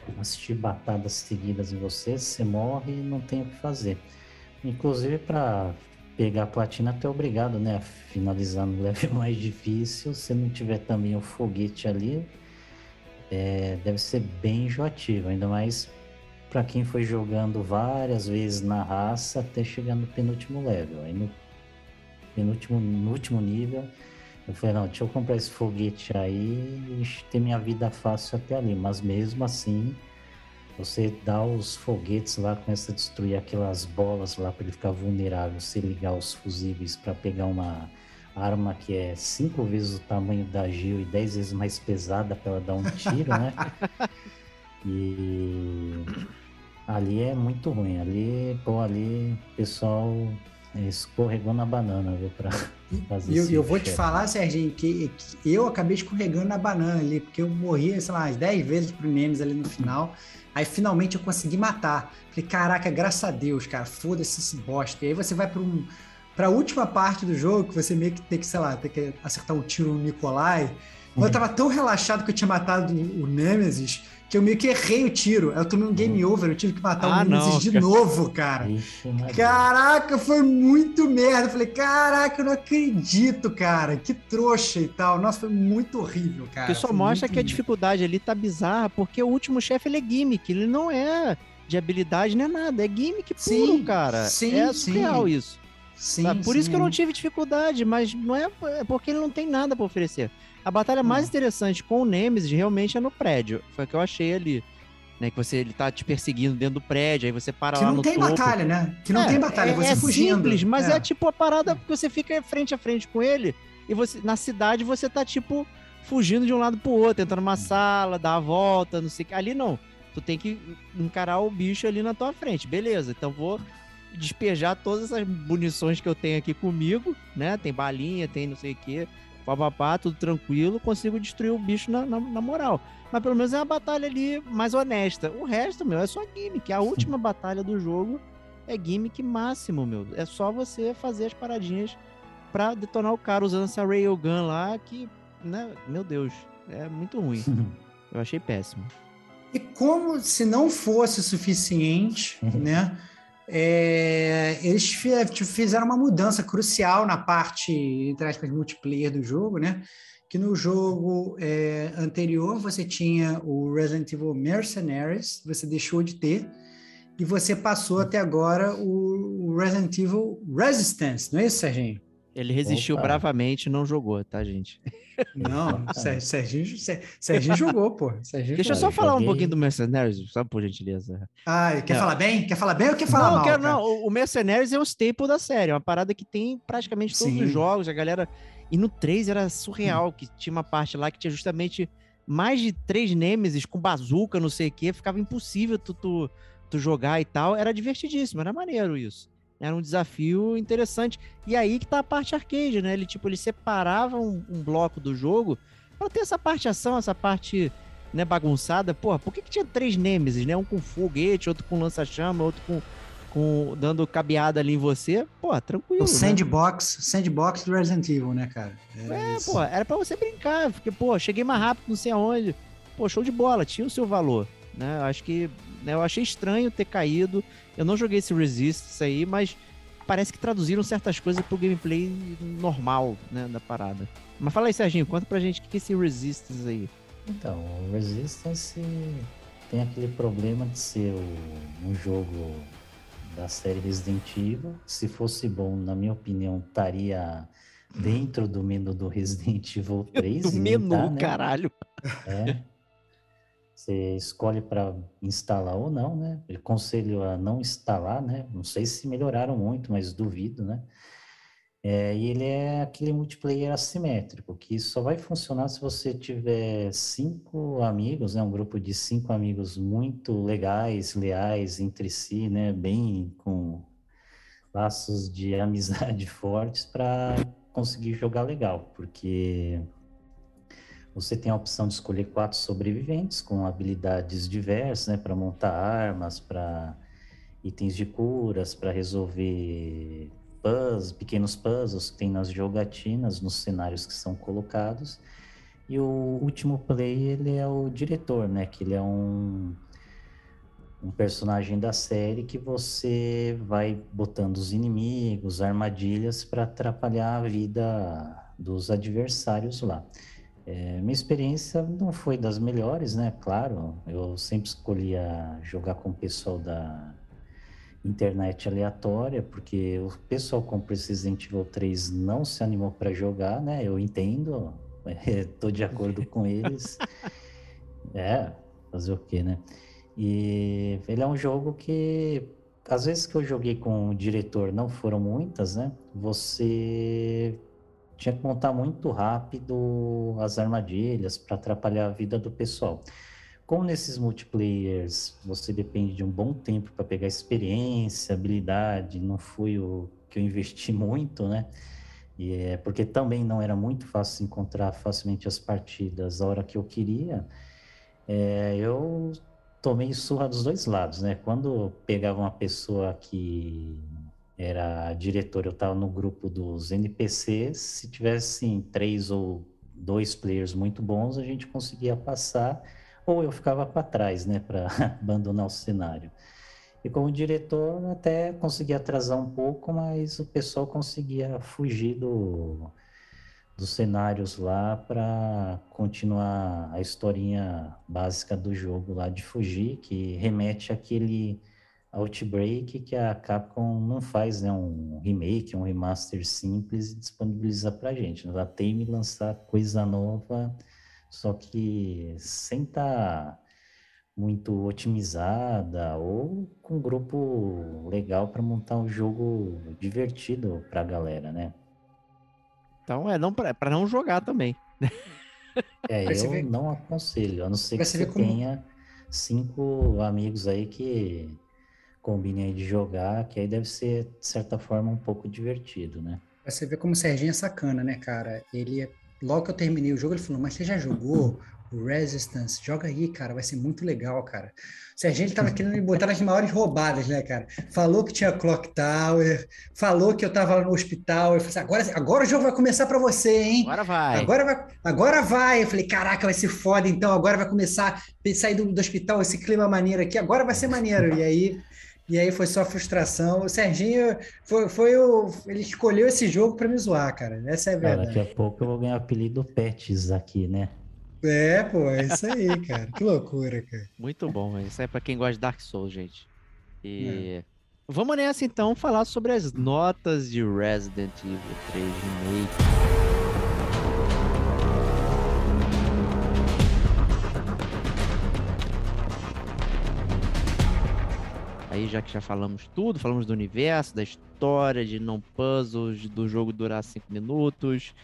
E: umas chibatadas seguidas em você, você morre e não tem o que fazer. Inclusive, para pegar a platina, até obrigado, né? A finalizar no level mais difícil. Se não tiver também o foguete ali, é, deve ser bem enjoativo, ainda mais para quem foi jogando várias vezes na raça até chegar no penúltimo level. Aí no penúltimo, no último nível, eu falei, não, deixa eu comprar esse foguete aí e ter minha vida fácil até ali. Mas mesmo assim, você dá os foguetes lá, começa a destruir aquelas bolas lá para ele ficar vulnerável, se ligar os fusíveis para pegar uma arma que é cinco vezes o tamanho da Gil e dez vezes mais pesada para ela dar um tiro, né? e ali é muito ruim. Ali, pô, ali pessoal escorregou na banana, viu, pra fazer
C: E eu, eu vou te falar, Serginho, que, que, eu acabei escorregando na banana ali, porque eu morri, sei lá, umas 10 vezes pro Nemes ali no final. Aí finalmente eu consegui matar. Falei, caraca, graças a Deus, cara, foda-se esse bosta. E aí você vai para um para a última parte do jogo, que você meio que tem que, sei lá, tem que acertar um tiro no Nikolai. Uhum. Eu tava tão relaxado que eu tinha matado o Nemesis que eu meio que errei o tiro. Eu tomei um game over, eu tive que matar ah, o Nemesis de cara. novo, cara. Ixi, caraca, foi muito merda. Eu falei, caraca, eu não acredito, cara. Que trouxa e tal. Nossa, foi muito horrível, cara.
A: Que só
C: foi
A: mostra que a dificuldade ali tá bizarra, porque o último chefe ele é gimmick, ele não é de habilidade nem é nada, é gimmick puro, sim, cara. Sim, é surreal sim. isso. Sim, Por sim. isso que eu não tive dificuldade, mas não é, é porque ele não tem nada para oferecer. A batalha mais hum. interessante com o Nemesis realmente é no prédio. Foi o que eu achei ali. Né, que você ele tá te perseguindo dentro do prédio, aí você para
C: que
A: lá no
C: topo. Que não tem batalha, né? Que não é, tem batalha, é, você
A: é
C: fugindo.
A: simples, mas é. é. tipo a parada que você fica frente a frente com ele e você na cidade você tá tipo fugindo de um lado pro outro, entrando numa sala, dar a volta, não sei o que. Ali não. Tu tem que encarar o bicho ali na tua frente. Beleza, então vou despejar todas essas munições que eu tenho aqui comigo, né? Tem balinha, tem não sei o que, papapá, tudo tranquilo, consigo destruir o bicho na, na, na, moral. Mas pelo menos é uma batalha ali mais honesta. O resto, meu, é só gimmick. A última batalha do jogo é gimmick máximo, meu. É só você fazer as paradinhas pra detonar o cara usando essa railgun lá, que, né, meu Deus, é muito ruim. Eu achei péssimo.
C: E como se não fosse suficiente, né? É, eles tipo, fizeram uma mudança crucial na parte, entre aspas, multiplayer do jogo, né? Que no jogo é, anterior você tinha o Resident Evil Mercenaries, você deixou de ter, e você passou até agora o Resident Evil Resistance, não é isso, Serginho?
A: Ele resistiu Opa. bravamente e não jogou, tá, gente?
C: Não, Serginho, Serginho jogou, pô. Serginho
A: Deixa eu só falar um pouquinho do Mercenaries, só por gentileza.
C: Ah, quer não. falar bem? Quer falar bem ou quer falar não, mal? Quero,
A: não, o Mercenaries é o staple da série, é uma parada que tem praticamente todos Sim. os jogos, a galera... E no 3 era surreal, hum. que tinha uma parte lá que tinha justamente mais de três Nemesis com bazuca, não sei o quê, ficava impossível tu, tu, tu jogar e tal. Era divertidíssimo, era maneiro isso. Era um desafio interessante. E aí que tá a parte arcade, né? Ele, tipo, ele separava um, um bloco do jogo para ter essa parte ação, essa parte né, bagunçada. Porra, por que, que tinha três Nemesis, né? Um com foguete, outro com lança-chama, outro com, com dando cabeada ali em você? Pô, tranquilo. O
C: né? sandbox, né? sandbox do Resident Evil, né, cara?
A: Era é, isso. pô, era pra você brincar. Porque, pô, cheguei mais rápido, não sei aonde. Pô, show de bola, tinha o seu valor. Né? Acho que né, eu achei estranho ter caído. Eu não joguei esse Resistance aí, mas parece que traduziram certas coisas pro gameplay normal, né, da parada. Mas fala aí, Serginho, conta pra gente o que é esse Resistance aí.
E: Então, o Resistance tem aquele problema de ser um jogo da série Resident Evil. Se fosse bom, na minha opinião, estaria dentro do menu do Resident Evil 3.
A: Do menu, tá, né? caralho.
E: É. Você escolhe para instalar ou não, né? Eu conselho a não instalar, né? Não sei se melhoraram muito, mas duvido, né? É, e ele é aquele multiplayer assimétrico, que só vai funcionar se você tiver cinco amigos, né? Um grupo de cinco amigos muito legais, leais entre si, né? Bem com laços de amizade fortes para conseguir jogar legal, porque você tem a opção de escolher quatro sobreviventes com habilidades diversas, né, para montar armas, para itens de curas, para resolver puzzles, pequenos puzzles que tem nas jogatinas, nos cenários que são colocados. E o último play, ele é o diretor, né, que ele é um um personagem da série que você vai botando os inimigos, armadilhas para atrapalhar a vida dos adversários lá. É, minha experiência não foi das melhores, né? Claro, eu sempre escolhia jogar com o pessoal da internet aleatória, porque o pessoal com Resident Evil 3 não se animou para jogar, né? Eu entendo, estou de acordo com eles. É, fazer o quê, né? E ele é um jogo que, às vezes que eu joguei com o diretor, não foram muitas, né? Você tinha que montar muito rápido as armadilhas para atrapalhar a vida do pessoal. Como nesses multiplayers você depende de um bom tempo para pegar experiência, habilidade, não foi o que eu investi muito, né? E é porque também não era muito fácil encontrar facilmente as partidas a hora que eu queria. É, eu tomei surra dos dois lados, né? Quando pegava uma pessoa que era diretor, eu estava no grupo dos NPCs, se tivessem três ou dois players muito bons, a gente conseguia passar, ou eu ficava para trás, né, para abandonar o cenário. E como diretor, até conseguia atrasar um pouco, mas o pessoal conseguia fugir do, dos cenários lá para continuar a historinha básica do jogo lá de fugir, que remete àquele Outbreak que a Capcom não faz né, um remake, um remaster simples e disponibiliza para gente. Ela tem lançar coisa nova, só que sem estar tá muito otimizada ou com um grupo legal para montar um jogo divertido para a galera, né?
A: Então é não para não jogar também.
E: É, eu não aconselho, a não ser que você, como... tenha cinco amigos aí que combinem aí de jogar, que aí deve ser, de certa forma, um pouco divertido, né?
C: Você vê como o Serginho é sacana, né, cara? Ele, logo que eu terminei o jogo, ele falou, mas você já jogou Resistance, joga aí, cara, vai ser muito legal, cara. O Serginho ele tava querendo me botar nas maiores roubadas, né, cara? Falou que tinha Clock Tower, falou que eu tava no hospital. Eu falei assim, agora, agora o jogo vai começar para você, hein?
A: Agora vai.
C: Agora vai. Agora vai. Eu falei, caraca, vai ser foda, então. Agora vai começar a sair do, do hospital, esse clima maneiro aqui. Agora vai ser maneiro. E aí. E aí foi só frustração. O Serginho foi, foi o. Ele escolheu esse jogo para me zoar, cara. Essa é a verdade.
E: daqui a pouco eu vou ganhar o apelido Pets aqui, né?
C: É, pô, é isso aí, cara. Que loucura, cara.
A: Muito bom, isso é para quem gosta de Dark Souls, gente. E é. vamos nessa então falar sobre as notas de Resident Evil 3 Remake. Aí já que já falamos tudo, falamos do universo, da história, de não puzzles, do jogo durar 5 minutos,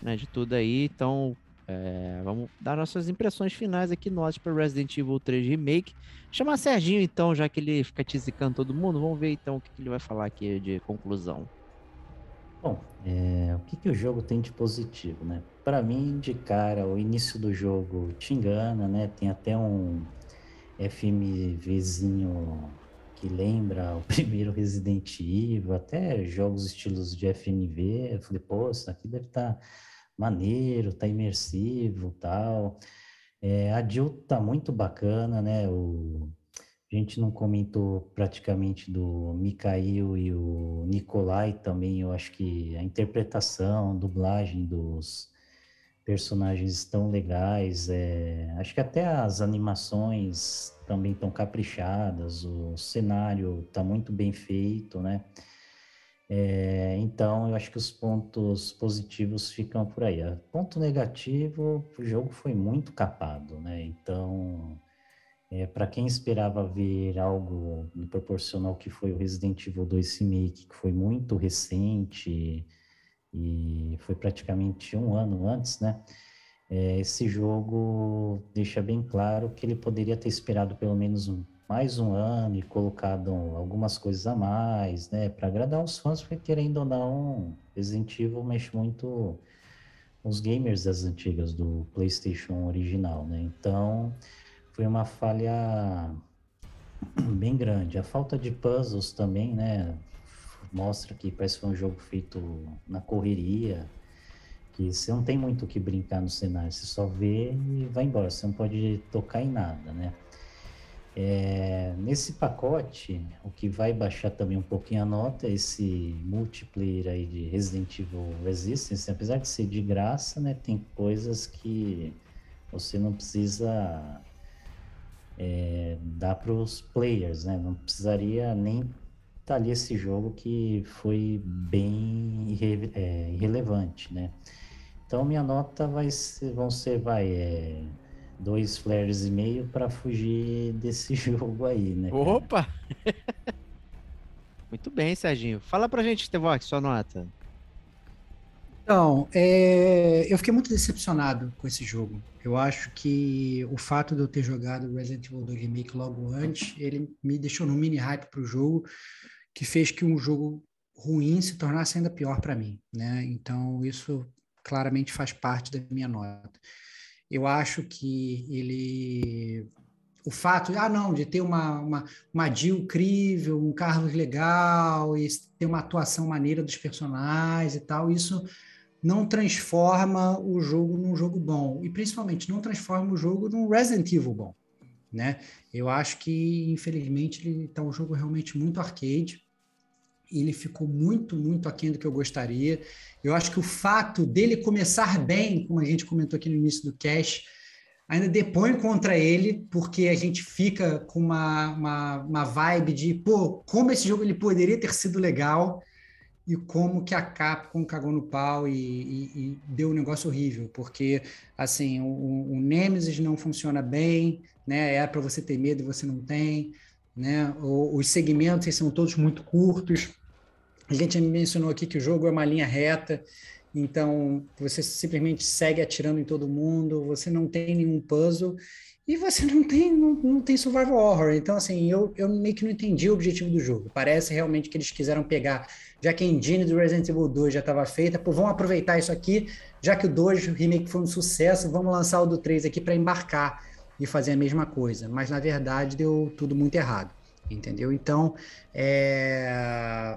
A: né, de tudo aí. Então, é, vamos dar nossas impressões finais aqui nós para Resident Evil 3 Remake. Chamar Serginho então, já que ele fica tisicando todo mundo, vamos ver então o que, que ele vai falar aqui de conclusão.
E: Bom, é, o que, que o jogo tem de positivo, né? Para mim, de cara, o início do jogo te engana, né? Tem até um FMVzinho que lembra o primeiro Resident Evil, até jogos estilos de FMV. Eu falei, pô, isso aqui deve estar tá maneiro, tá imersivo, tal. É, a Jill tá muito bacana, né? O, a gente não comentou praticamente do Mikhail e o Nikolai também. Eu acho que a interpretação, a dublagem dos personagens estão legais. É, acho que até as animações também estão caprichadas. O cenário está muito bem feito, né? É, então, eu acho que os pontos positivos ficam por aí. Ponto negativo, o jogo foi muito capado, né? Então, é, para quem esperava ver algo proporcional que foi o Resident Evil 2 Remake, que foi muito recente e foi praticamente um ano antes, né? É, esse jogo deixa bem claro que ele poderia ter esperado pelo menos um, mais um ano e colocado algumas coisas a mais, né, para agradar os fãs, porque querendo ou não, Resident Evil mexe muito os gamers das antigas do PlayStation original, né? Então, foi uma falha bem grande. A falta de puzzles também, né? Mostra que parece que foi um jogo feito na correria, que você não tem muito o que brincar no cenário, você só vê e vai embora, você não pode tocar em nada, né? É, nesse pacote, o que vai baixar também um pouquinho a nota é esse multiplayer aí de Resident Evil Resistance, apesar de ser de graça, né, tem coisas que você não precisa é, dar para os players, né, não precisaria nem tá ali esse jogo que foi bem irre, é, irrelevante, né. Então minha nota vai ser, vão ser, vai, é, dois flares e meio para fugir desse jogo aí, né?
A: Cara? Opa! Muito bem, Serginho. Fala pra gente, Tevox, sua nota.
C: Então, é, eu fiquei muito decepcionado com esse jogo. Eu acho que o fato de eu ter jogado Resident Evil 2 Remake logo antes, ele me deixou num mini hype pro jogo, que fez que um jogo ruim se tornasse ainda pior para mim, né? Então, isso claramente faz parte da minha nota eu acho que ele o fato, ah, não, de ter uma, uma, uma Jill crível, um Carlos legal, e ter uma atuação maneira dos personagens e tal, isso não transforma o jogo num jogo bom. E principalmente não transforma o jogo num Resident Evil bom. Né? Eu acho que, infelizmente, ele está um jogo realmente muito arcade ele ficou muito, muito aquém do que eu gostaria. Eu acho que o fato dele começar bem, como a gente comentou aqui no início do cast, ainda depõe contra ele, porque a gente fica com uma, uma, uma vibe de, pô, como esse jogo ele poderia ter sido legal e como que a Capcom cagou no pau e, e, e deu um negócio horrível, porque, assim, o, o Nemesis não funciona bem, né? É para você ter medo e você não tem, né? O, os segmentos são todos muito curtos, a gente mencionou aqui que o jogo é uma linha reta, então você simplesmente segue atirando em todo mundo, você não tem nenhum puzzle e você não tem, não, não tem survival horror. Então, assim, eu, eu meio que não entendi o objetivo do jogo. Parece realmente que eles quiseram pegar, já que a engine do Resident Evil 2 já estava feita, pô, vamos aproveitar isso aqui, já que o 2 o remake foi um sucesso, vamos lançar o do 3 aqui para embarcar e fazer a mesma coisa. Mas, na verdade, deu tudo muito errado, entendeu? Então, é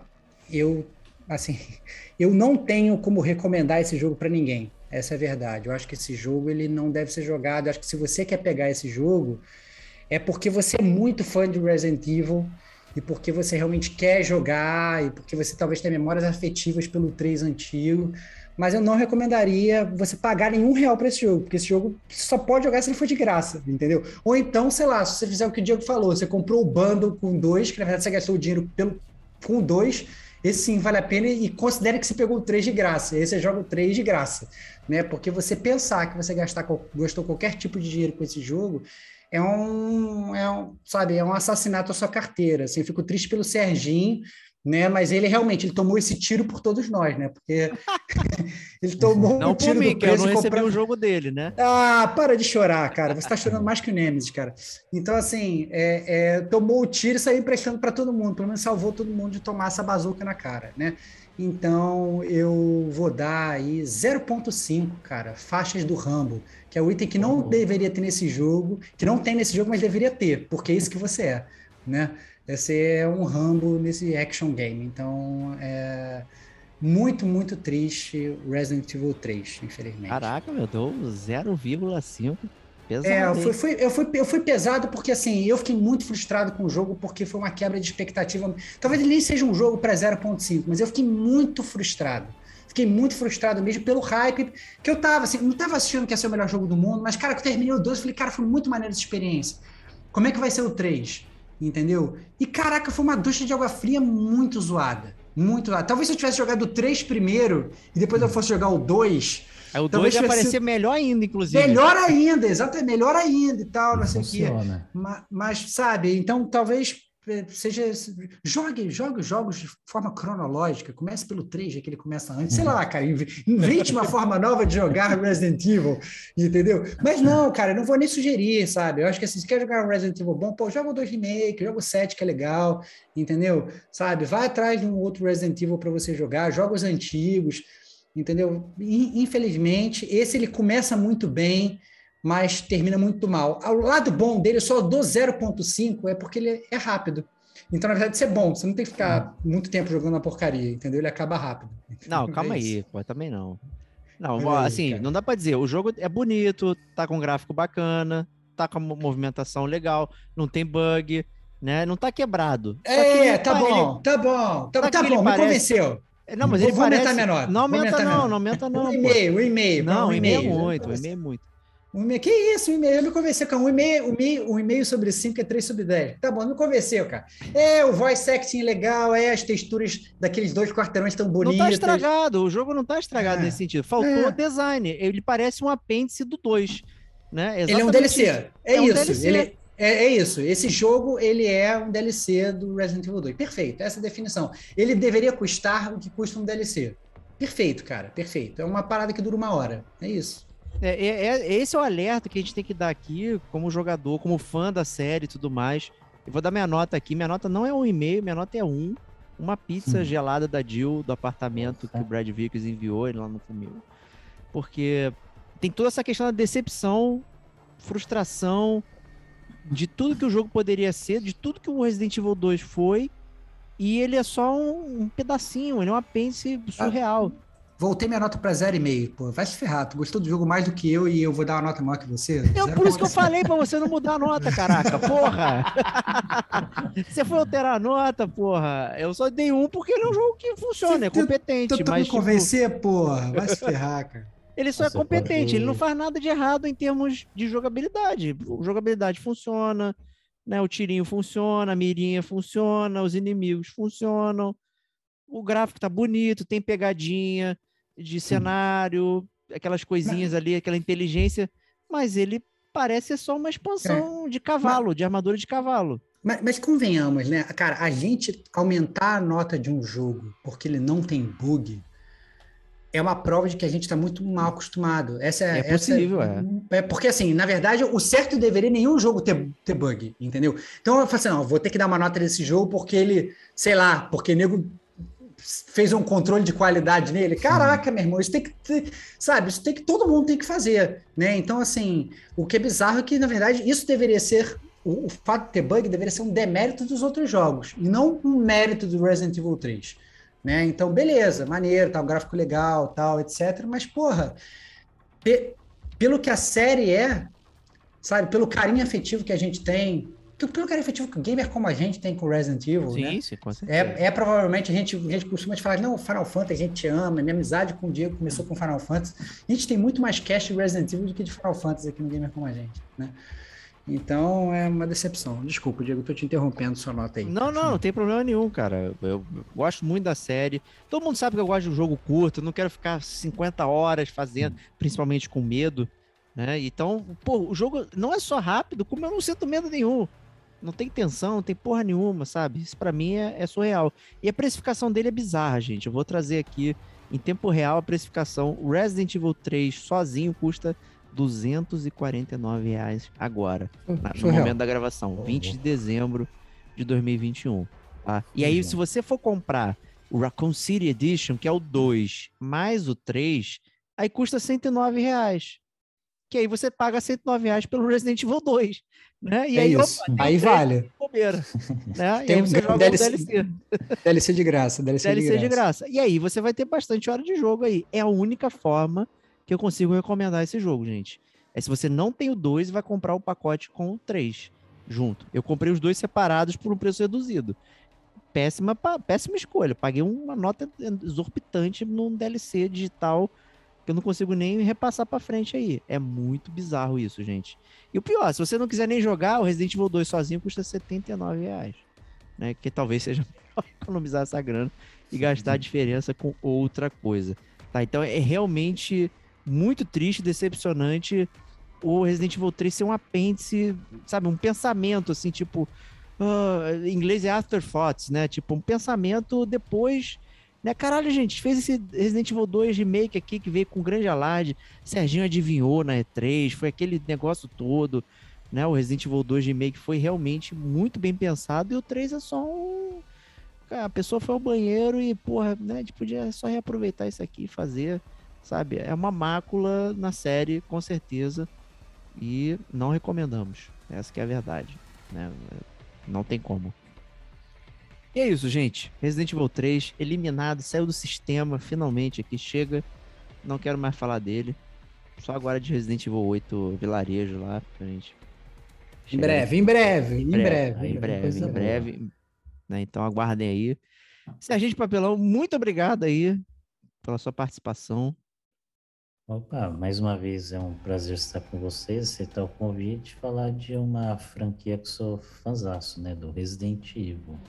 C: eu assim, eu não tenho como recomendar esse jogo para ninguém. Essa é a verdade. Eu acho que esse jogo ele não deve ser jogado. Eu acho que se você quer pegar esse jogo, é porque você é muito fã de Resident Evil e porque você realmente quer jogar e porque você talvez tenha memórias afetivas pelo 3 antigo. Mas eu não recomendaria você pagar nenhum real para esse jogo, porque esse jogo só pode jogar se ele for de graça, entendeu? Ou então, sei lá, se você fizer o que o Diego falou, você comprou o bundle com dois, que na verdade você gastou o dinheiro pelo, com dois, esse sim vale a pena e considere que você pegou o 3 de graça. Esse você joga o 3 de graça, né? Porque você pensar que você gastar, gastou qualquer tipo de dinheiro com esse jogo é um, é um, sabe, é um assassinato à sua carteira. Assim, eu fico triste pelo Serginho, né? Mas ele realmente ele tomou esse tiro por todos nós, né? Porque ele tomou
A: não
C: um tiro
A: mim,
C: do preço
A: eu não recebi
C: comprando...
A: o jogo dele, né?
C: Ah, para de chorar, cara. Você está chorando mais que o Nemesis, cara. Então, assim, é, é, tomou o tiro e saiu emprestando para todo mundo. Pelo menos salvou todo mundo de tomar essa bazuca na cara, né? Então, eu vou dar aí 0.5, cara, faixas do Rambo, que é o item que não uhum. deveria ter nesse jogo, que não tem nesse jogo, mas deveria ter, porque é isso que você é, né? Você é um Rambo nesse action game. Então, é muito, muito triste Resident Evil 3, infelizmente.
A: Caraca, meu, deu 0,5.
C: Pesado. É, eu fui, fui, eu, fui, eu fui pesado porque, assim, eu fiquei muito frustrado com o jogo porque foi uma quebra de expectativa. Talvez ele nem seja um jogo para 0.5, mas eu fiquei muito frustrado. Fiquei muito frustrado mesmo pelo hype que eu tava, assim, não tava assistindo que ia ser o melhor jogo do mundo, mas, cara, que eu terminei o 12, falei, cara, foi muito maneiro essa experiência. Como é que vai ser o 3? Entendeu? E caraca, foi uma ducha de água fria muito zoada. Muito zoada. Talvez se eu tivesse jogado o 3 primeiro e depois eu fosse jogar o 2.
A: Aí o 2 ia parecer melhor ainda, inclusive.
C: Melhor ainda, exatamente, melhor ainda e tal, não, não sei o quê. Mas, mas, sabe, então talvez é, seja jogue, jogue os jogos de forma cronológica, comece pelo 3, já que ele começa antes, sei lá, cara, invente uma forma nova de jogar Resident Evil, entendeu? Mas não, cara, eu não vou nem sugerir, sabe? Eu acho que assim, se quer jogar um Resident Evil bom, pô, joga o 2 remake, joga o 7 que é legal, entendeu? Sabe? Vai atrás de um outro Resident Evil para você jogar, joga os antigos, entendeu? Infelizmente, esse ele começa muito bem, mas termina muito mal. O lado bom dele, só do 0.5, é porque ele é rápido. Então, na verdade, isso é bom. Você não tem que ficar muito tempo jogando a porcaria, entendeu? Ele acaba rápido.
A: Não, calma é aí, pô, também não. Não, assim, não dá para dizer. O jogo é bonito, tá com um gráfico bacana, tá com uma movimentação legal, não tem bug, né? Não tá quebrado.
C: É, tá bom, tá bom, tá, tá bom, me parece... convenceu.
A: Não, mas ele
C: vou
A: parece...
C: aumentar menor.
A: Não aumenta não, não aumenta não.
C: Um e-mail, um e-mail.
A: Não, um e-mail é muito, um e-mail é muito.
C: Um e-mail, que isso, um e-mail? Eu me convenceu, cara. Um e-mail, um e-mail, um e-mail sobre 5 é 3 sobre 10. Tá bom, me convenceu, cara. É, o voice acting legal, é, as texturas daqueles dois quarteirões tão bonitas.
A: Não tá estragado, o jogo não tá estragado é. nesse sentido. Faltou é. design. Ele parece um apêndice do 2. Né?
C: Exatamente ele é um DLC. Isso. É, é um isso. DLC. Ele, é, é, isso. Esse jogo ele é um DLC do Resident Evil 2. Perfeito, essa é a definição. Ele deveria custar o que custa um DLC. Perfeito, cara. Perfeito. É uma parada que dura uma hora. É isso.
A: É, é, é, esse é o alerta que a gente tem que dar aqui, como jogador, como fã da série e tudo mais. Eu vou dar minha nota aqui. Minha nota não é um e-mail, minha nota é um. Uma pizza hum. gelada da Jill do apartamento que o Brad Vickers enviou, ele lá não comeu. Porque tem toda essa questão da decepção, frustração de tudo que o jogo poderia ser, de tudo que o Resident Evil 2 foi. E ele é só um, um pedacinho, ele é um apêndice surreal. Ah
C: Voltei minha nota para 0,5. Pô, vai se ferrar. Tu gostou do jogo mais do que eu e eu vou dar uma nota maior que você?
A: Eu, por isso que eu falei para você não mudar a nota, caraca. Porra! você foi alterar a nota, porra. Eu só dei um porque ele é um jogo que funciona, você é competente.
C: Tentou
A: mas,
C: me convencer, tipo... porra. Vai se ferrar, cara.
A: Ele só é você é competente, pode... ele não faz nada de errado em termos de jogabilidade. A jogabilidade funciona, né? O tirinho funciona, a mirinha funciona, os inimigos funcionam o gráfico tá bonito, tem pegadinha de cenário, aquelas coisinhas ali, aquela inteligência, mas ele parece ser só uma expansão é. de cavalo, mas, de armadura de cavalo.
C: Mas, mas, convenhamos, né? Cara, a gente aumentar a nota de um jogo porque ele não tem bug é uma prova de que a gente está muito mal acostumado. Essa
A: é, é possível,
C: essa, é. é. Porque, assim, na verdade, o certo deveria nenhum jogo ter, ter bug, entendeu? Então eu falo assim, não, vou ter que dar uma nota desse jogo porque ele, sei lá, porque nego fez um controle de qualidade nele. Caraca, meu irmão, isso tem que sabe, isso tem que todo mundo tem que fazer, né? Então, assim, o que é bizarro é que, na verdade, isso deveria ser o, o fato de ter bug deveria ser um demérito dos outros jogos e não um mérito do Resident Evil 3, né? Então, beleza, maneiro, tá um gráfico legal, tal, etc, mas porra, pe pelo que a série é, sabe, pelo carinho afetivo que a gente tem, que pelo cara efetivo que o gamer como a gente tem com Resident Evil, sim, né? Sim, com certeza. É, é provavelmente a gente, a gente costuma te falar, não, Final Fantasy a gente ama, minha amizade com o Diego começou com Final Fantasy. A gente tem muito mais cast de Resident Evil do que de Final Fantasy aqui no gamer como a gente, né? Então é uma decepção. Desculpa, Diego, tô te interrompendo sua nota aí.
A: Não, não, não tem problema nenhum, cara. Eu, eu, gosto muito da série. Todo mundo sabe que eu gosto de um jogo curto, não quero ficar 50 horas fazendo, principalmente com medo, né? Então, pô, o jogo não é só rápido, como eu não sinto medo nenhum não tem tensão, não tem porra nenhuma, sabe? Isso para mim é, é, surreal. E a precificação dele é bizarra, gente. Eu vou trazer aqui em tempo real a precificação. O Resident Evil 3 sozinho custa 249 reais agora, hum, na, no momento da gravação, 20 de dezembro de 2021. Tá? E aí, se você for comprar o Raccoon City Edition, que é o 2, mais o 3, aí custa 109 reais. Que aí você paga 109 reais pelo Resident Evil 2. Né?
C: E é aí, isso. Opa, aí vale.
A: Bobeira, né?
C: Tem e joga DLC, um DLC. DLC de graça. DLC,
A: DLC de, graça. de graça. E aí você vai ter bastante hora de jogo aí. É a única forma que eu consigo recomendar esse jogo, gente. É se você não tem o 2, vai comprar o pacote com o 3 junto. Eu comprei os dois separados por um preço reduzido. Péssima, péssima escolha. Paguei uma nota exorbitante num DLC digital que eu não consigo nem repassar para frente aí. É muito bizarro isso, gente. E o pior, se você não quiser nem jogar, o Resident Evil 2 sozinho custa 79 reais. Né? Que talvez seja economizar essa grana e gastar a diferença com outra coisa. Tá? Então é realmente muito triste, decepcionante o Resident Evil 3 ser um apêndice, sabe, um pensamento assim, tipo, ah, em inglês é afterthoughts, né? Tipo, um pensamento depois. Né? Caralho, gente, fez esse Resident Evil 2 remake aqui que veio com grande alarde. Serginho adivinhou na E3, foi aquele negócio todo. Né? O Resident Evil 2 remake foi realmente muito bem pensado e o 3 é só um. A pessoa foi ao banheiro e, porra, né? A gente podia só reaproveitar isso aqui e fazer, sabe? É uma mácula na série, com certeza. E não recomendamos. Essa que é a verdade. Né? Não tem como. E é isso, gente. Resident Evil 3 eliminado, saiu do sistema, finalmente aqui chega. Não quero mais falar dele. Só agora de Resident Evil 8 Vilarejo lá, pra gente.
C: Em breve, em breve, em
A: breve,
C: breve.
A: Em breve, em breve. né? Então aguardem aí. Serginho Papelão, muito obrigado aí pela sua participação.
E: Opa, mais uma vez é um prazer estar com vocês, aceitar o convite e falar de uma franquia que sou fãzaço, né, do Resident Evil.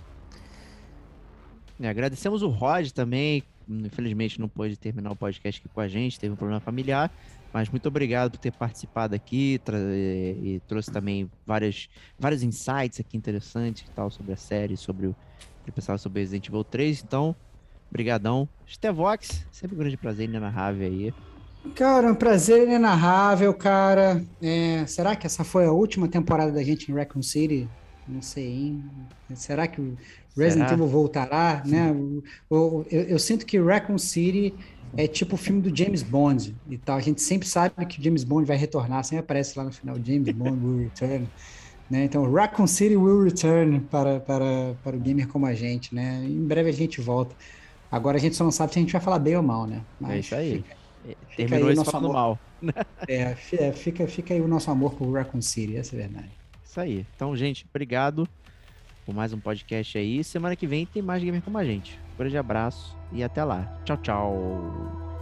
A: É, agradecemos o Rod também. Infelizmente não pôde terminar o podcast aqui com a gente, teve um problema familiar. Mas muito obrigado por ter participado aqui e, e trouxe também várias, vários insights aqui interessantes e tal sobre a série, sobre o que pensava sobre Resident Evil 3. Então, brigadão. Stevox, sempre um grande prazer inenarrável aí.
C: Cara, um prazer inenarrável, cara. É, será que essa foi a última temporada da gente em Raccoon City? Não sei, hein? Será que o Resident
A: Será?
C: Evil voltará, né? O- o- eu, eu sinto que Raccoon City é tipo o filme do James Bond e tal. A gente sempre sabe que o James Bond vai retornar, sempre aparece lá no final, James Bond will return. Né? Então, Raccoon City will return para, para, para o gamer como a gente, né? Em breve a gente volta. Agora a gente só não sabe se a gente vai falar bem ou mal, né?
A: É isso aí.
C: fica-
A: É,
C: aí
A: Terminou
C: o
A: isso
C: nosso amor.
A: mal.
C: é, é, fica, fica aí o nosso amor por Raccoon City, essa é a verdade.
A: Isso aí. Então, gente, obrigado por mais um podcast aí. Semana que vem tem mais Gamer como a gente. Um grande abraço e até lá. Tchau, tchau.